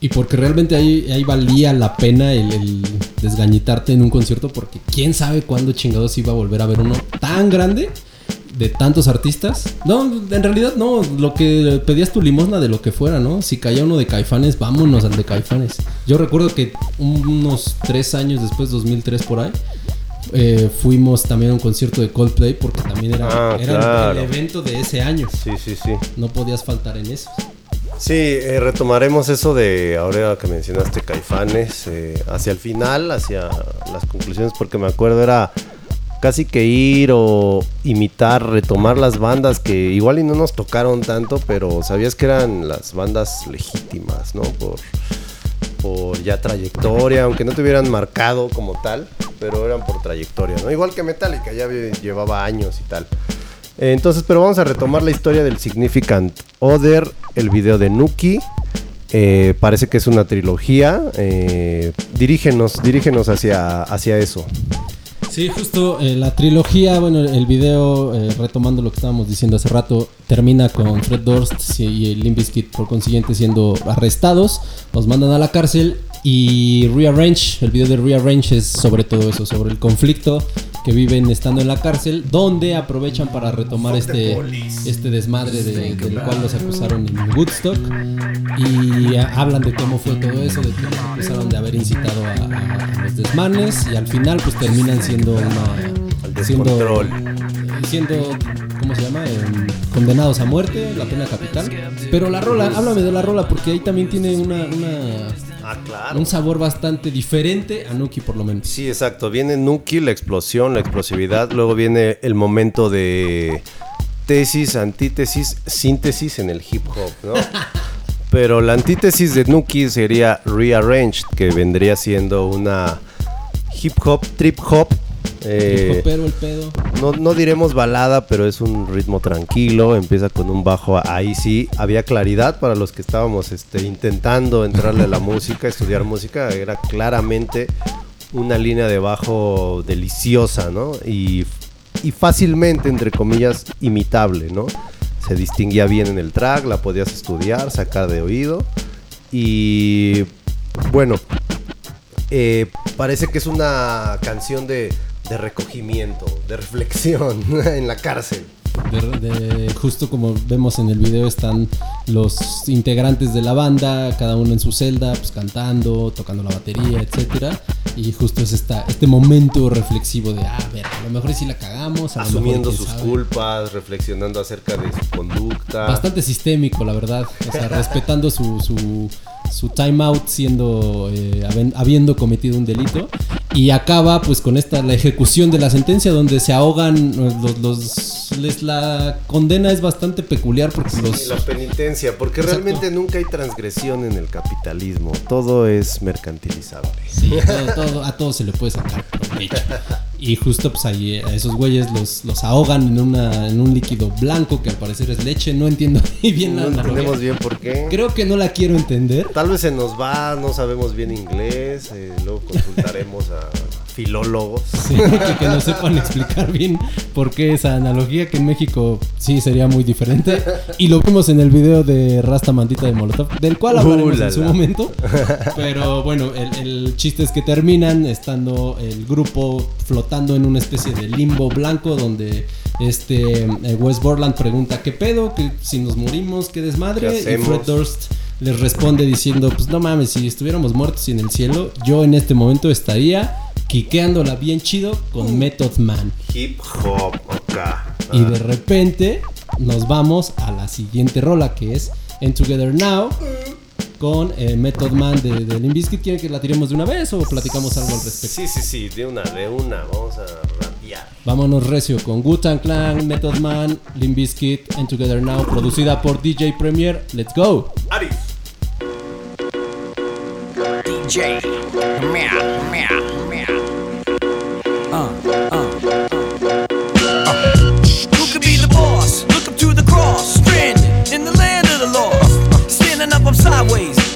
Y porque realmente ahí, ahí valía la pena el, el desgañitarte en un concierto, porque quién sabe cuándo chingados iba a volver a ver uno tan grande de tantos artistas. No, en realidad no, lo que pedías tu limosna de lo que fuera, ¿no? Si caía uno de Caifanes, vámonos al de Caifanes. Yo recuerdo que unos tres años después, 2003 por ahí, eh, fuimos también a un concierto de Coldplay porque también era, Ah, era el- claro. el evento de ese año. Sí, sí, sí. No podías faltar en eso. Sí, eh, retomaremos eso de ahora que mencionaste Caifanes, eh, hacia el final, hacia las conclusiones, porque me acuerdo era casi que ir o imitar, retomar las bandas que igual y no nos tocaron tanto, pero sabías que eran las bandas legítimas, ¿no? Por, por ya trayectoria, aunque no te hubieran marcado como tal, pero eran por trayectoria, ¿no? Igual que Metallica, ya llevaba años y tal. Entonces, pero vamos a retomar la historia del Significant Other, el video de Nuki. Eh, parece que es una trilogía. Eh, dirígenos, dirígenos hacia, hacia eso. Sí, justo eh, la trilogía, bueno, el video, eh, retomando lo que estábamos diciendo hace rato, termina con Fred Durst y Limp Bizkit por consiguiente siendo arrestados, los mandan a la cárcel y Rearrange, el video de Rearrange es sobre todo eso, sobre el conflicto que viven estando en la cárcel, donde aprovechan para retomar este, este desmadre de- del cual los acusaron en Woodstock y hablan de cómo fue todo eso, de que acusaron de haber incitado a, los desmanes y al final pues terminan siendo una... Siendo, siendo, ¿cómo se llama? Em, condenados a muerte, la pena capital. Pero la rola, háblame de la rola porque ahí también tiene una, una- Ah, claro. un sabor bastante diferente a Nuki por lo menos. Sí, exacto. Viene Nuki, la explosión, la explosividad. Luego viene el momento de tesis, antítesis, síntesis en el hip hop, ¿no? <laughs> Pero la antítesis de Nuki sería Rearranged, que vendría siendo una hip hop, trip hop. Eh, Pero el pedo. no, no diremos balada, pero es un ritmo tranquilo. Empieza con un bajo. Ahí sí había claridad para los que estábamos este, intentando entrarle a la <laughs> música, estudiar música. Era claramente una línea de bajo deliciosa, ¿no? Y, y fácilmente, entre comillas, imitable, ¿no? Se distinguía bien en el track, la podías estudiar, sacar de oído. Y bueno, eh, parece que es una canción de, de recogimiento, de reflexión <laughs> en la cárcel. De, de- justo como vemos en el video están los integrantes de la banda, cada uno en su celda, pues cantando, tocando la batería, etcétera. Y justo es esta, este momento reflexivo de, ah, a ver, a lo mejor sí la cagamos, a Asumiendo sus sabe". culpas, reflexionando acerca de su conducta. Bastante sistémico, la verdad. O sea, <laughs> respetando su, su, su timeout siendo eh, habiendo cometido un delito. Y acaba pues con esta la ejecución de la sentencia donde se ahogan eh, los, los- les la condena es bastante peculiar porque Sí, los la penitencia, porque Exacto. realmente nunca hay transgresión en el capitalismo. Todo es mercantilizable. Sí, todo- todo- a todos se le puede sacar provecho. Y justo pues ahí eh, a esos güeyes los, los ahogan en, una, en un líquido blanco que al parecer es leche. No entiendo <laughs> muy bien la No analogía. entendemos bien por qué. Creo que no la quiero entender. Tal vez se nos va, no sabemos bien inglés. eh, luego consultaremos a filólogos. Sí, que, que no sepan explicar bien por qué esa analogía que en México sí sería muy diferente. Y lo vimos en el video de Rasta Mandita de Molotov, del cual hablaremos Uh, la, en su momento. <laughs> Pero bueno, el, el chiste es que terminan estando el grupo flotando en una especie de limbo blanco donde este eh, Wes Borland pregunta qué pedo, que si nos morimos, qué desmadre. ¿Qué y? Fred Durst les responde diciendo, pues no mames, si estuviéramos muertos y en el cielo, yo en este momento estaría quiqueándola bien chido con Method Man. Hip hop, acá. Y de repente nos vamos a la siguiente rola que es En Together Now con eh, Method Man de, Bizkit. ¿Quieren que la tiremos de una vez o platicamos algo al respecto? Sí, sí, sí, de una, de una. Vamos a rapear. Vámonos recio con Wu-Tang Clan, Method Man, Limp Bizkit, En Together Now, producida por DJ Premier. Let's go. Aris. DJ. Meow, meow,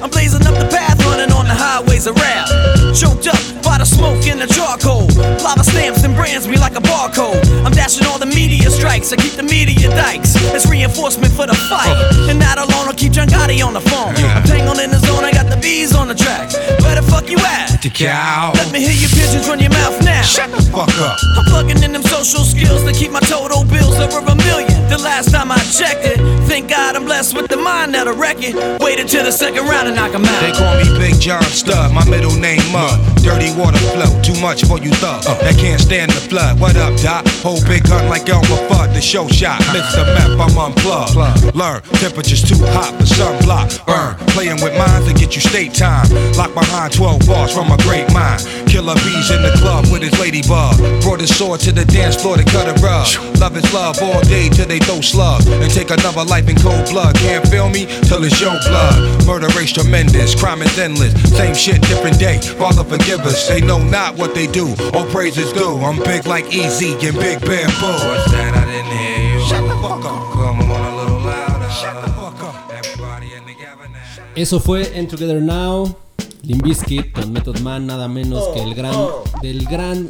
I'm blazing up the path, running on the highways of rap. Choked up by the smoke and the charcoal. Lava stamps and brands me like a barcode. I'm dashing all the media strikes. I keep the media dikes. It's reinforcement for the fight. And not alone, I'll keep John Gotti on the phone. I'm tangled in the zone, I got the bees on the track. Where the fuck you at? The cow. Let me hear your pigeons run your mouth now. Shut the fuck up. I'm plugging in them social skills to keep my total bills over a million. The last time I checked it, thank God I'm blessed with the mind that'll wreck it. Waited till the second round and knock 'em out. They call me Big John Stud, my middle name Mud. Dirty water flow, too much for you thug. Uh. That can't stand the flood. What up, Doc? Hold big gun like Elmer Fudd, the show shot. the map I'm unplugged. Learn, temperature's too hot for sunblock. Burn, uh. playing with minds to get you state time. Locked behind 12 bars from a great mind. Killer bees in the club with his ladybug. Brought his sword to the dance floor to cut a rug. Love is love all day till they throw slug. And take another life in cold blood. Can't feel me till it's your blood. Murder rate's tremendous, crime is endless. Same shit, different day. Father forgive us. They know not what they do. All praises due. I'm big like Easy and Big Bamboo. What's that? I didn't hear you. Shut the fuck up. Come on a little louder. Shut the fuck up. Everybody in together now. Eso fue En Together Now, Limp Bizkit con Method Man, nada menos que el gran del gran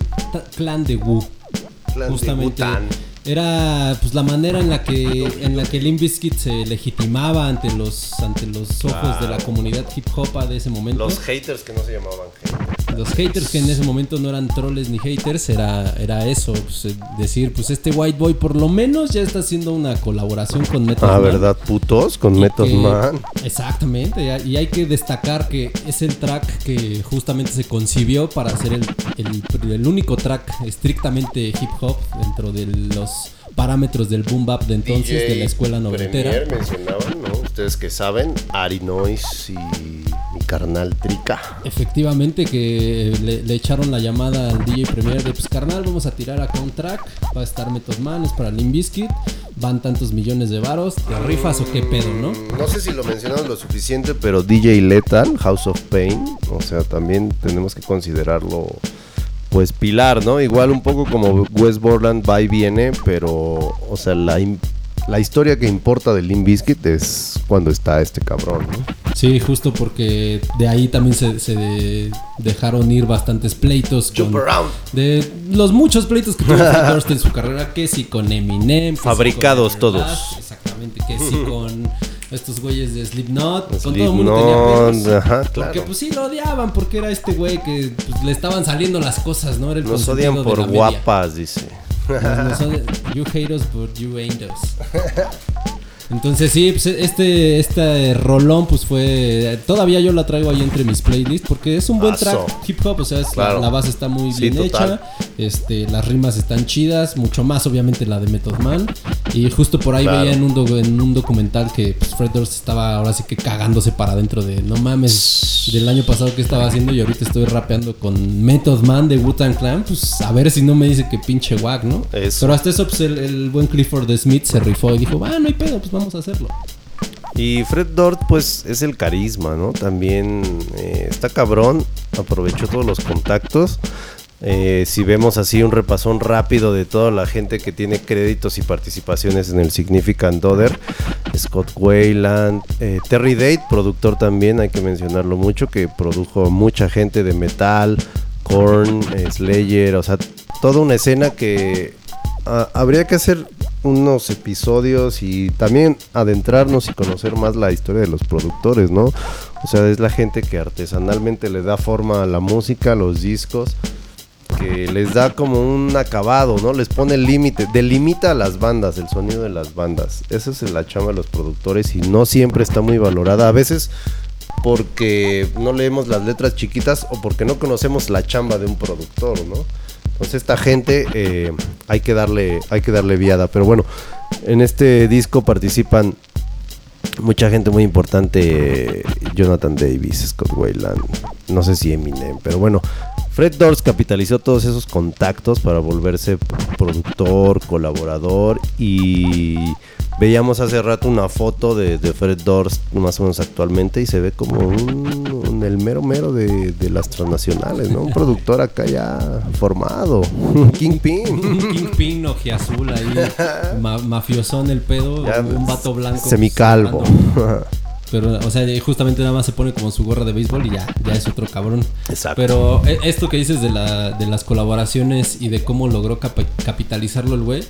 clan de Wu. Clan de Justamente Wu-Tang. era pues la manera en la que en la que Limp Bizkit se legitimaba ante los ante los ojos de la comunidad hip hop de ese momento. Los haters que no se llamaban haters. Los haters que en ese momento no eran troles ni haters, era, era eso, pues, eh, decir, pues este white boy por lo menos ya está haciendo una colaboración con Method Ah, Man. ¿verdad? Putos con Method que- Man. Exactamente, y- y hay que destacar que es el track que justamente se concibió para ser el, el- el único track estrictamente hip hop dentro de los parámetros del boom bap de entonces, DJ de la escuela noventera. Premier mencionaban, ¿no? Ustedes que saben, Ari y mi carnal Trica. Efectivamente que le, le echaron la llamada al DJ Premier de pues carnal vamos a tirar acá un track, va a estar Method Man, es para Limp Bizkit, van tantos millones de varos, ¿te rifas o qué pedo, no? No sé si lo mencionaron lo suficiente, pero DJ Lethal, House of Pain, o sea, también tenemos que considerarlo pues pilar, ¿no? Igual un poco como West Borland va y viene, pero o sea, la, la historia que importa de Limp Bizkit es cuando está este cabrón, ¿no? Sí, justo porque de ahí también se, se de- dejaron ir bastantes pleitos con, Jump around. de los muchos pleitos que tuvo en su carrera, que si con Eminem, que Fabricados con todos. Exactamente, que si con estos güeyes de Slipknot, con todo el mundo tenía pedos. ajá, Porque claro. pues sí lo odiaban, porque era este güey que pues, le estaban saliendo las cosas, ¿no? Era el Nos odian de por media. guapas, dice. No, no son- you hate us, but you ain't us. <laughs> Entonces sí, pues este, este rolón pues fue... Todavía yo la traigo ahí entre mis playlists porque es un buen Aso. track hip hop, o sea, es la- Claro. la, base está muy Sí, bien total. hecha, este, las rimas están chidas, mucho más obviamente la de Method Man. Y justo por ahí Claro. veía en un, do- en un documental que pues, Fred Durst estaba ahora sí que cagándose para adentro de no mames del año pasado que estaba haciendo y ahorita estoy rapeando con Method Man de Wu-Tang Clan, pues a ver si no me dice que pinche wack, ¿no? Eso. Pero hasta eso pues el, el buen Clifford Smith se rifó y dijo, ah, no hay pedo, pues vamos a hacerlo. Y Fred Dort, pues es el carisma, ¿no? También eh, está cabrón, aprovechó todos los contactos. Eh, si vemos así un repasón rápido de toda la gente que tiene créditos y participaciones en el Significant Other, Scott Wayland, eh, Terry Date, productor también, hay que mencionarlo mucho, que produjo mucha gente de metal, Korn, Slayer, o sea, toda una escena que ah, habría que hacer unos episodios y también adentrarnos y conocer más la historia de los productores, ¿no? O sea, es la gente que artesanalmente le da forma a la música, a los discos, que les da como un acabado, ¿no? Les pone el límite, delimita a las bandas, el sonido de las bandas. Esa es la chamba de los productores y no siempre está muy valorada. A veces porque no leemos las letras chiquitas o porque no conocemos la chamba de un productor, ¿no? Entonces esta gente eh, hay que darle hay que darle viada, pero bueno, en este disco participan mucha gente muy importante, Jonathan Davis, Scott Wayland, no sé si Eminem, pero bueno, Fred Durst capitalizó todos esos contactos para volverse productor, colaborador y veíamos hace rato una foto de, Fred Durst más o menos actualmente y se ve como un, el mero mero de, de las transnacionales, ¿no? Un productor acá ya formado, <laughs> Kingpin. Kingpin ojiazul ahí, ma- mafiosón el pedo, Ya, un vato blanco. Semicalvo. <laughs> Pero, o sea, justamente nada más se pone como su gorra de béisbol y ya, ya es otro cabrón. Exacto. Pero eh, esto que dices de, la, de las colaboraciones y de cómo logró capitalizarlo el güey,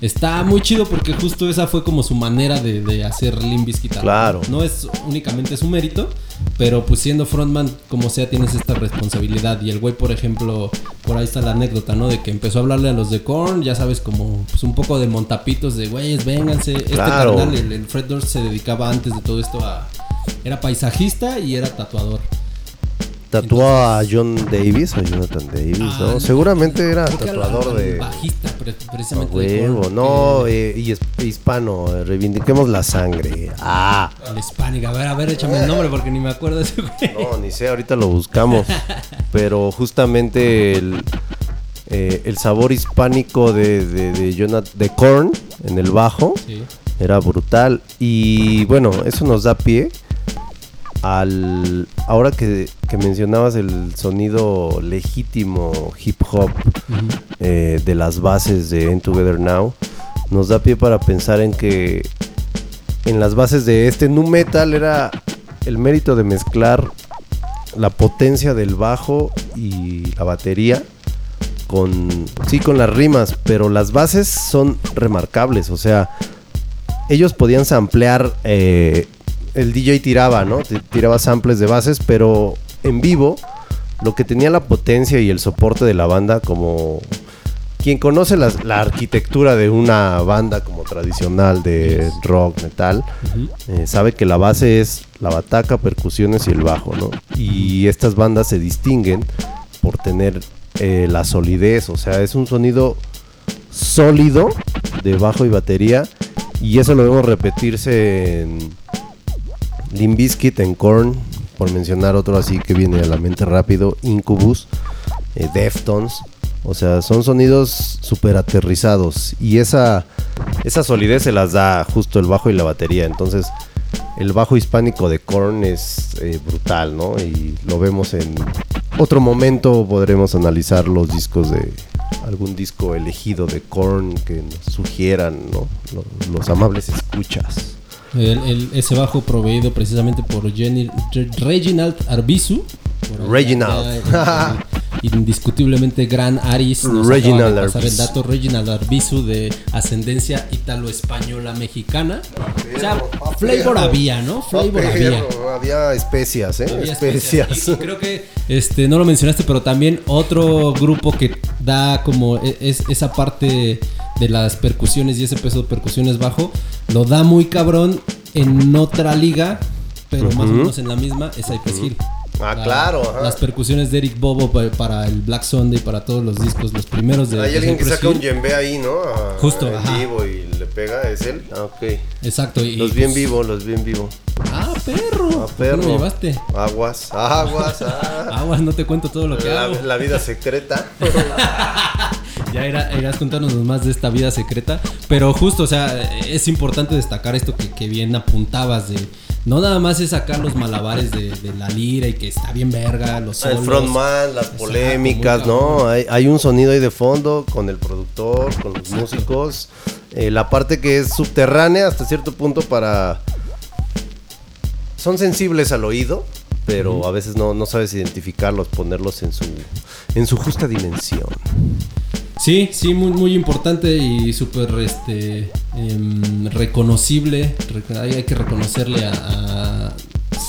está muy chido porque justo esa fue como su manera de, de hacer Limp Bizkit. Claro. No es únicamente su mérito, pero pues siendo frontman, como sea, tienes esta responsabilidad. Y el güey, por ejemplo, por ahí está la anécdota, ¿no? De que empezó a hablarle a los de Korn, ya sabes, como pues, un poco de montapitos de, güeyes, vénganse. Este Claro. carnal, el, el Fred Durst, se dedicaba antes de todo esto a... Era paisajista y era tatuador. Tatuó a John Davis, a Jonathan Davis, Ah, ¿no? no. Seguramente era tatuador de... Bajista, precisamente. huevo, Korn, no, eh, y hispano, eh, reivindiquemos la sangre. Ah, el Hispanic. A ver, a ver, échame el nombre porque ni me acuerdo de ese güey. no, ni sé, ahorita lo buscamos. <laughs> Pero justamente el, eh, el sabor hispánico de, de, de, Jonat- de Korn en el bajo Sí. era brutal. Y bueno, eso nos da pie al. Ahora que, que mencionabas el sonido legítimo hip hop eh, de las bases de End Together Now, nos da pie para pensar en que en las bases de este nu metal era el mérito de mezclar la potencia del bajo y la batería con sí con las rimas, pero las bases son remarcables, o sea, ellos podían samplear eh, el DJ tiraba, ¿no? Tiraba samples de bases, pero en vivo lo que tenía la potencia y el soporte de la banda como quien conoce la arquitectura de una banda como tradicional de rock, metal, eh, sabe que la base es la bataca, percusiones y el bajo, ¿no? Y estas bandas se distinguen por tener eh, la solidez, o sea, es un sonido sólido de bajo y batería y eso lo vemos repetirse en Limp Bizkit, en Korn, por mencionar otro así que viene a la mente rápido, Incubus, eh, Deftones, o sea, son sonidos súper aterrizados y esa, esa solidez se las da justo el bajo y la batería, entonces el bajo hispánico de Korn es eh, brutal, ¿no? Y lo vemos en otro momento, podremos analizar los discos de algún disco elegido de Korn que nos sugieran, ¿no? Lo- Los, amables escuchas. El- el- ese bajo proveído precisamente por Jenny, Re- Reginald Arbizu. Por Reginald. ya- ya- indiscutiblemente gran Aris. Nos Reginald de pasar el Arbizu. dato Reginald Arbizu de ascendencia italo-española mexicana. O sea, flavor había, ¿no? Flavor había. Había especias, ¿eh? Había especias. especias. Y, y creo que este no lo mencionaste, pero también otro grupo que da como e- es, esa parte de las percusiones y ese peso de percusiones bajo, lo da muy cabrón en otra liga, pero más o menos en la misma, es Cypress Hill. Ah, La- claro, ajá. Las percusiones de Eric Bobo pa- para el Black Sunday, para todos los discos, los primeros de Hay alguien que saca un Hill. djembe ahí, ¿no? A- Justo, En ajá. vivo y le pega, ¿es él? Ah, ok. Exacto. Y, Los vi en pues, vivo, los vi en vivo. Ah, perro. Ah, ¿Por qué perro. lo llevaste? Aguas, aguas, ah. <laughs> Aguas, no te cuento todo lo que La, hago. la vida secreta. <laughs> Ya irá- irás contándonos más de esta vida secreta. Pero justo, o sea, es importante destacar esto que, que bien apuntabas de. No nada más es sacar los malabares de, de la lira y que está bien verga, los El solos. frontman, las polémicas, ¿no? hay un sonido ahí de fondo con el productor, con los músicos. Eh, la parte que es subterránea hasta cierto punto para... Son sensibles al oído, pero a veces no, no sabes identificarlos, ponerlos en su, en su justa dimensión. Sí, sí, muy, muy importante y súper este, em, reconocible. Re- hay, que reconocerle a, a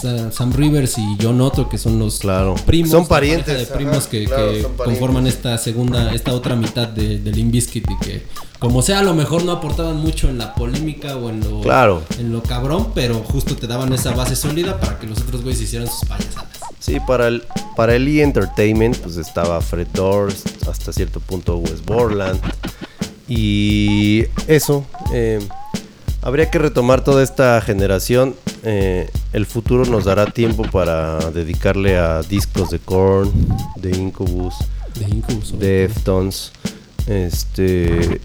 Sa- Sam Rivers y John Otto, que son los Claro. primos. Son parientes, De primos ajá, que, claro, conforman esta segunda, esta otra mitad de, de y que, como sea, a lo mejor no aportaban mucho en la polémica o en lo, Claro. en lo cabrón, pero justo te daban esa base sólida para que los otros güeyes hicieran sus payasadas. Sí, para el, para el E! Entertainment, pues estaba Fred Durst, hasta cierto punto Wes Borland. Y eso, eh, habría que retomar toda esta generación. eh, el futuro nos dará tiempo para dedicarle a discos de Korn, de Incubus, De Incubus. Deftones. Este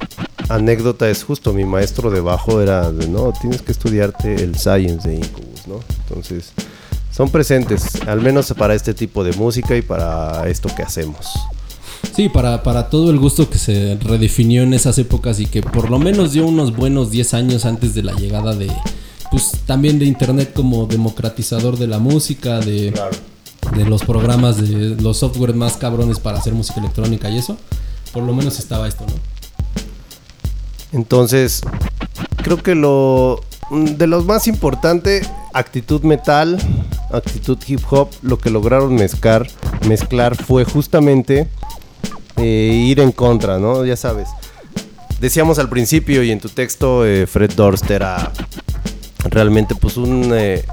anécdota es justo mi maestro de bajo era de no tienes que estudiarte el science de Incubus, ¿no? Entonces son presentes, al menos para este tipo de música y para esto que hacemos. Sí, para, para todo el gusto que se redefinió en esas épocas y que por lo menos dio unos buenos 10 años antes de la llegada de, pues también de Internet como democratizador de la música, de, de los programas, de los software más cabrones para hacer música electrónica y eso. Por lo menos estaba esto, ¿no? Entonces, creo que lo de los más importante, actitud metal, actitud hip hop, lo que lograron mezclar, mezclar fue justamente eh, ir en contra, ¿no? Ya sabes. Decíamos al principio y en tu texto, eh, Fred Durst era realmente pues un eh,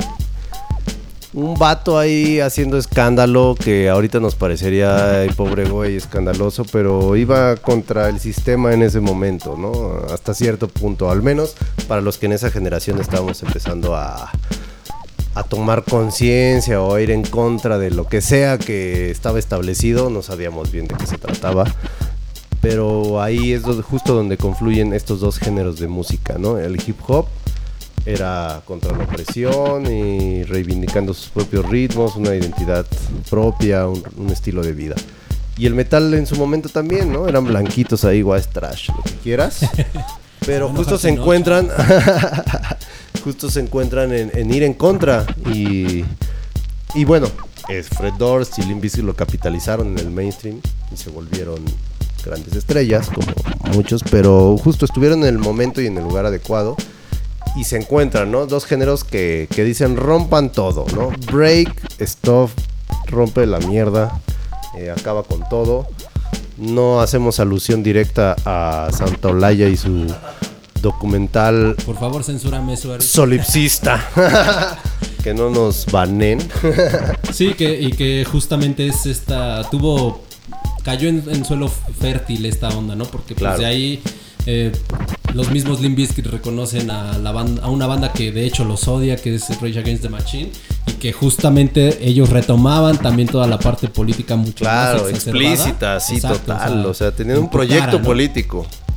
un vato ahí haciendo escándalo que ahorita nos parecería ay, pobre güey escandaloso, pero iba contra el sistema en ese momento, ¿no? Hasta cierto punto, al menos para los que en esa generación estábamos empezando a, a tomar conciencia o a ir en contra de lo que sea que estaba establecido, no sabíamos bien de qué se trataba. Pero ahí es justo donde confluyen estos dos géneros de música, ¿no? El hip hop era contra la opresión y reivindicando sus propios ritmos, una identidad propia, un, un estilo de vida. Y el metal en su momento también, ¿no? Eran blanquitos ahí, white trash, lo que quieras. <laughs> Pero justo se encuentran, <laughs> justo se encuentran en, en ir en contra. Y, y bueno, es Fred Durst y Limp lo capitalizaron en el mainstream y se volvieron grandes estrellas, como muchos, pero justo estuvieron en el momento y en el lugar adecuado y se encuentran, ¿no? Dos géneros que, que dicen rompan todo, ¿no? Break, stuff, rompe la mierda, eh, acaba con todo. No hacemos alusión directa a Santa Olaya y su documental Por favor, censúrame. Eric. solipsista. <laughs> que no nos banen. Sí, que, y que justamente es esta. Tuvo. Cayó en, en suelo fértil esta onda, ¿no? Porque pues Claro. de ahí. eh, los mismos Limp Bizkit reconocen a, la banda, a una banda que de hecho los odia, que es Rage Against the Machine, que justamente ellos retomaban también toda la parte política mucho Claro, más explícita, sí, Exacto, total. O sea, tenían en un proyecto cara, ¿no?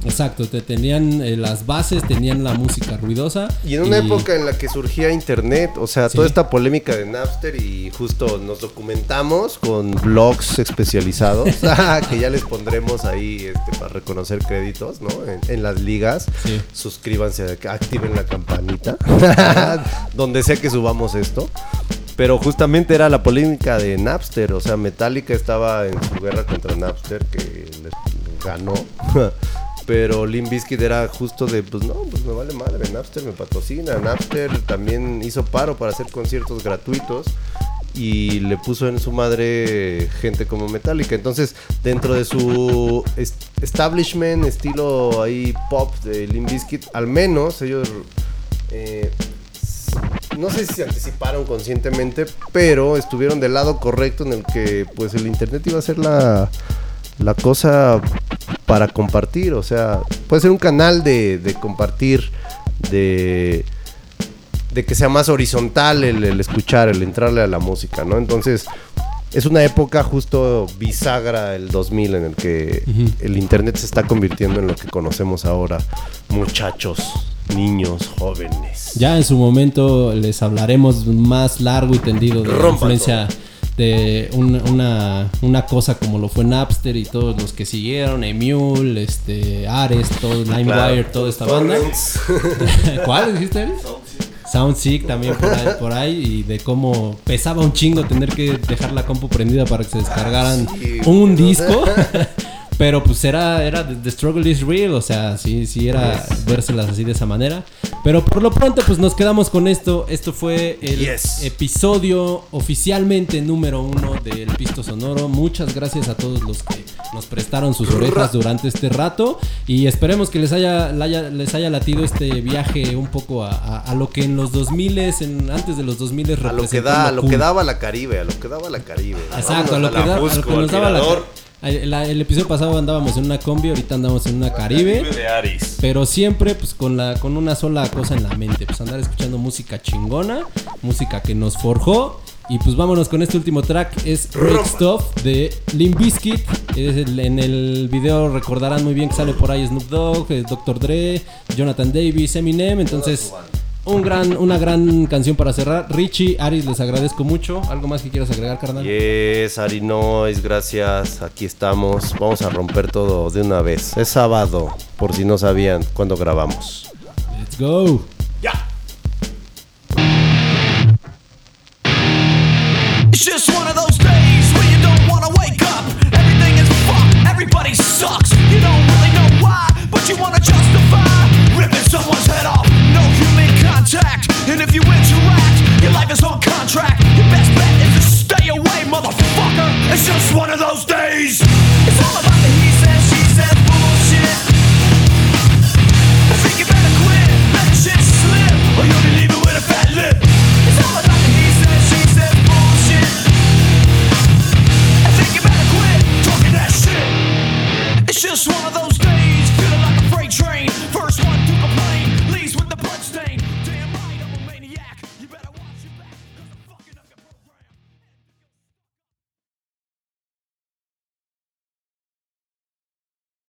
Exacto, te tenían eh, las bases, tenían la música ruidosa. Y en una época en la que surgía internet, o sea, Sí. toda esta polémica de Napster y justo nos documentamos con blogs especializados, <laughs> que ya les pondremos ahí este, para reconocer créditos, ¿no? En, en las ligas. Sí. Suscríbanse, activen la campanita, <laughs> donde sea que subamos esto. Pero justamente era la polémica de Napster, o sea, Metallica estaba en su guerra contra Napster que les ganó. Pero Limp Bizkit era justo de, pues no, pues me vale madre, Napster me patrocina. Napster también hizo paro para hacer conciertos gratuitos y le puso en su madre gente como Metallica. Entonces, dentro de su est- establishment, estilo ahí pop de Limp Bizkit, al menos ellos, eh, no sé si se anticiparon conscientemente, pero estuvieron del lado correcto en el que pues el internet iba a ser la, la cosa para compartir. O sea, puede ser un canal de, de compartir, de de que sea más horizontal el, el escuchar, el entrarle a la música, ¿no? Entonces, es una época justo bisagra el 2000 en el que el internet se está convirtiendo en lo que conocemos ahora, muchachos, niños, jóvenes. Ya en su momento les hablaremos más largo y tendido de la influencia de un- una, una cosa como lo fue Napster y todos los que siguieron, Emule, este, Ares, todo, LimeWire, toda esta banda. <laughs> ¿Cuál dijiste? Eres? Soundseek también por ahí, por ahí y de cómo pesaba un chingo tener que dejar la compu prendida para que se descargaran Sí, un disco. <laughs> Pero pues era, era the, struggle is real, o sea, sí, sí era vérselas así de esa manera. Pero por lo pronto pues nos quedamos con esto. Esto fue el Yes. episodio oficialmente número uno del Pisto Sonoro. Muchas gracias a todos los que nos prestaron sus orejas durante este rato. Y esperemos que les haya, les haya latido este viaje un poco a, a- a lo que en los 2000 en, antes de los 2000 A lo que da, a lo que daba la Caribe, a lo que daba la Caribe. Exacto, a lo que, da- a lo que nos daba la, tirador. El, la- el episodio pasado andábamos en una combi, ahorita andamos en una Caribe. de Aris. Pero siempre pues con la con una sola cosa en la mente, pues andar escuchando música chingona, música que nos forjó y pues vámonos con este último track es Break Stuff de Limp Bizkit. Es el- en el video recordarán muy bien que sale por ahí Snoop Dogg, eh, Dr. Dre, Jonathan Davis, Eminem, entonces un gran una gran canción para cerrar. Richie, Aris, les agradezco mucho. ¿Algo más que quieras agregar, carnal? Yes, Ari Noise, gracias. Aquí estamos. Vamos a romper todo de una vez. Es sábado, por si no sabían cuándo grabamos. Let's go.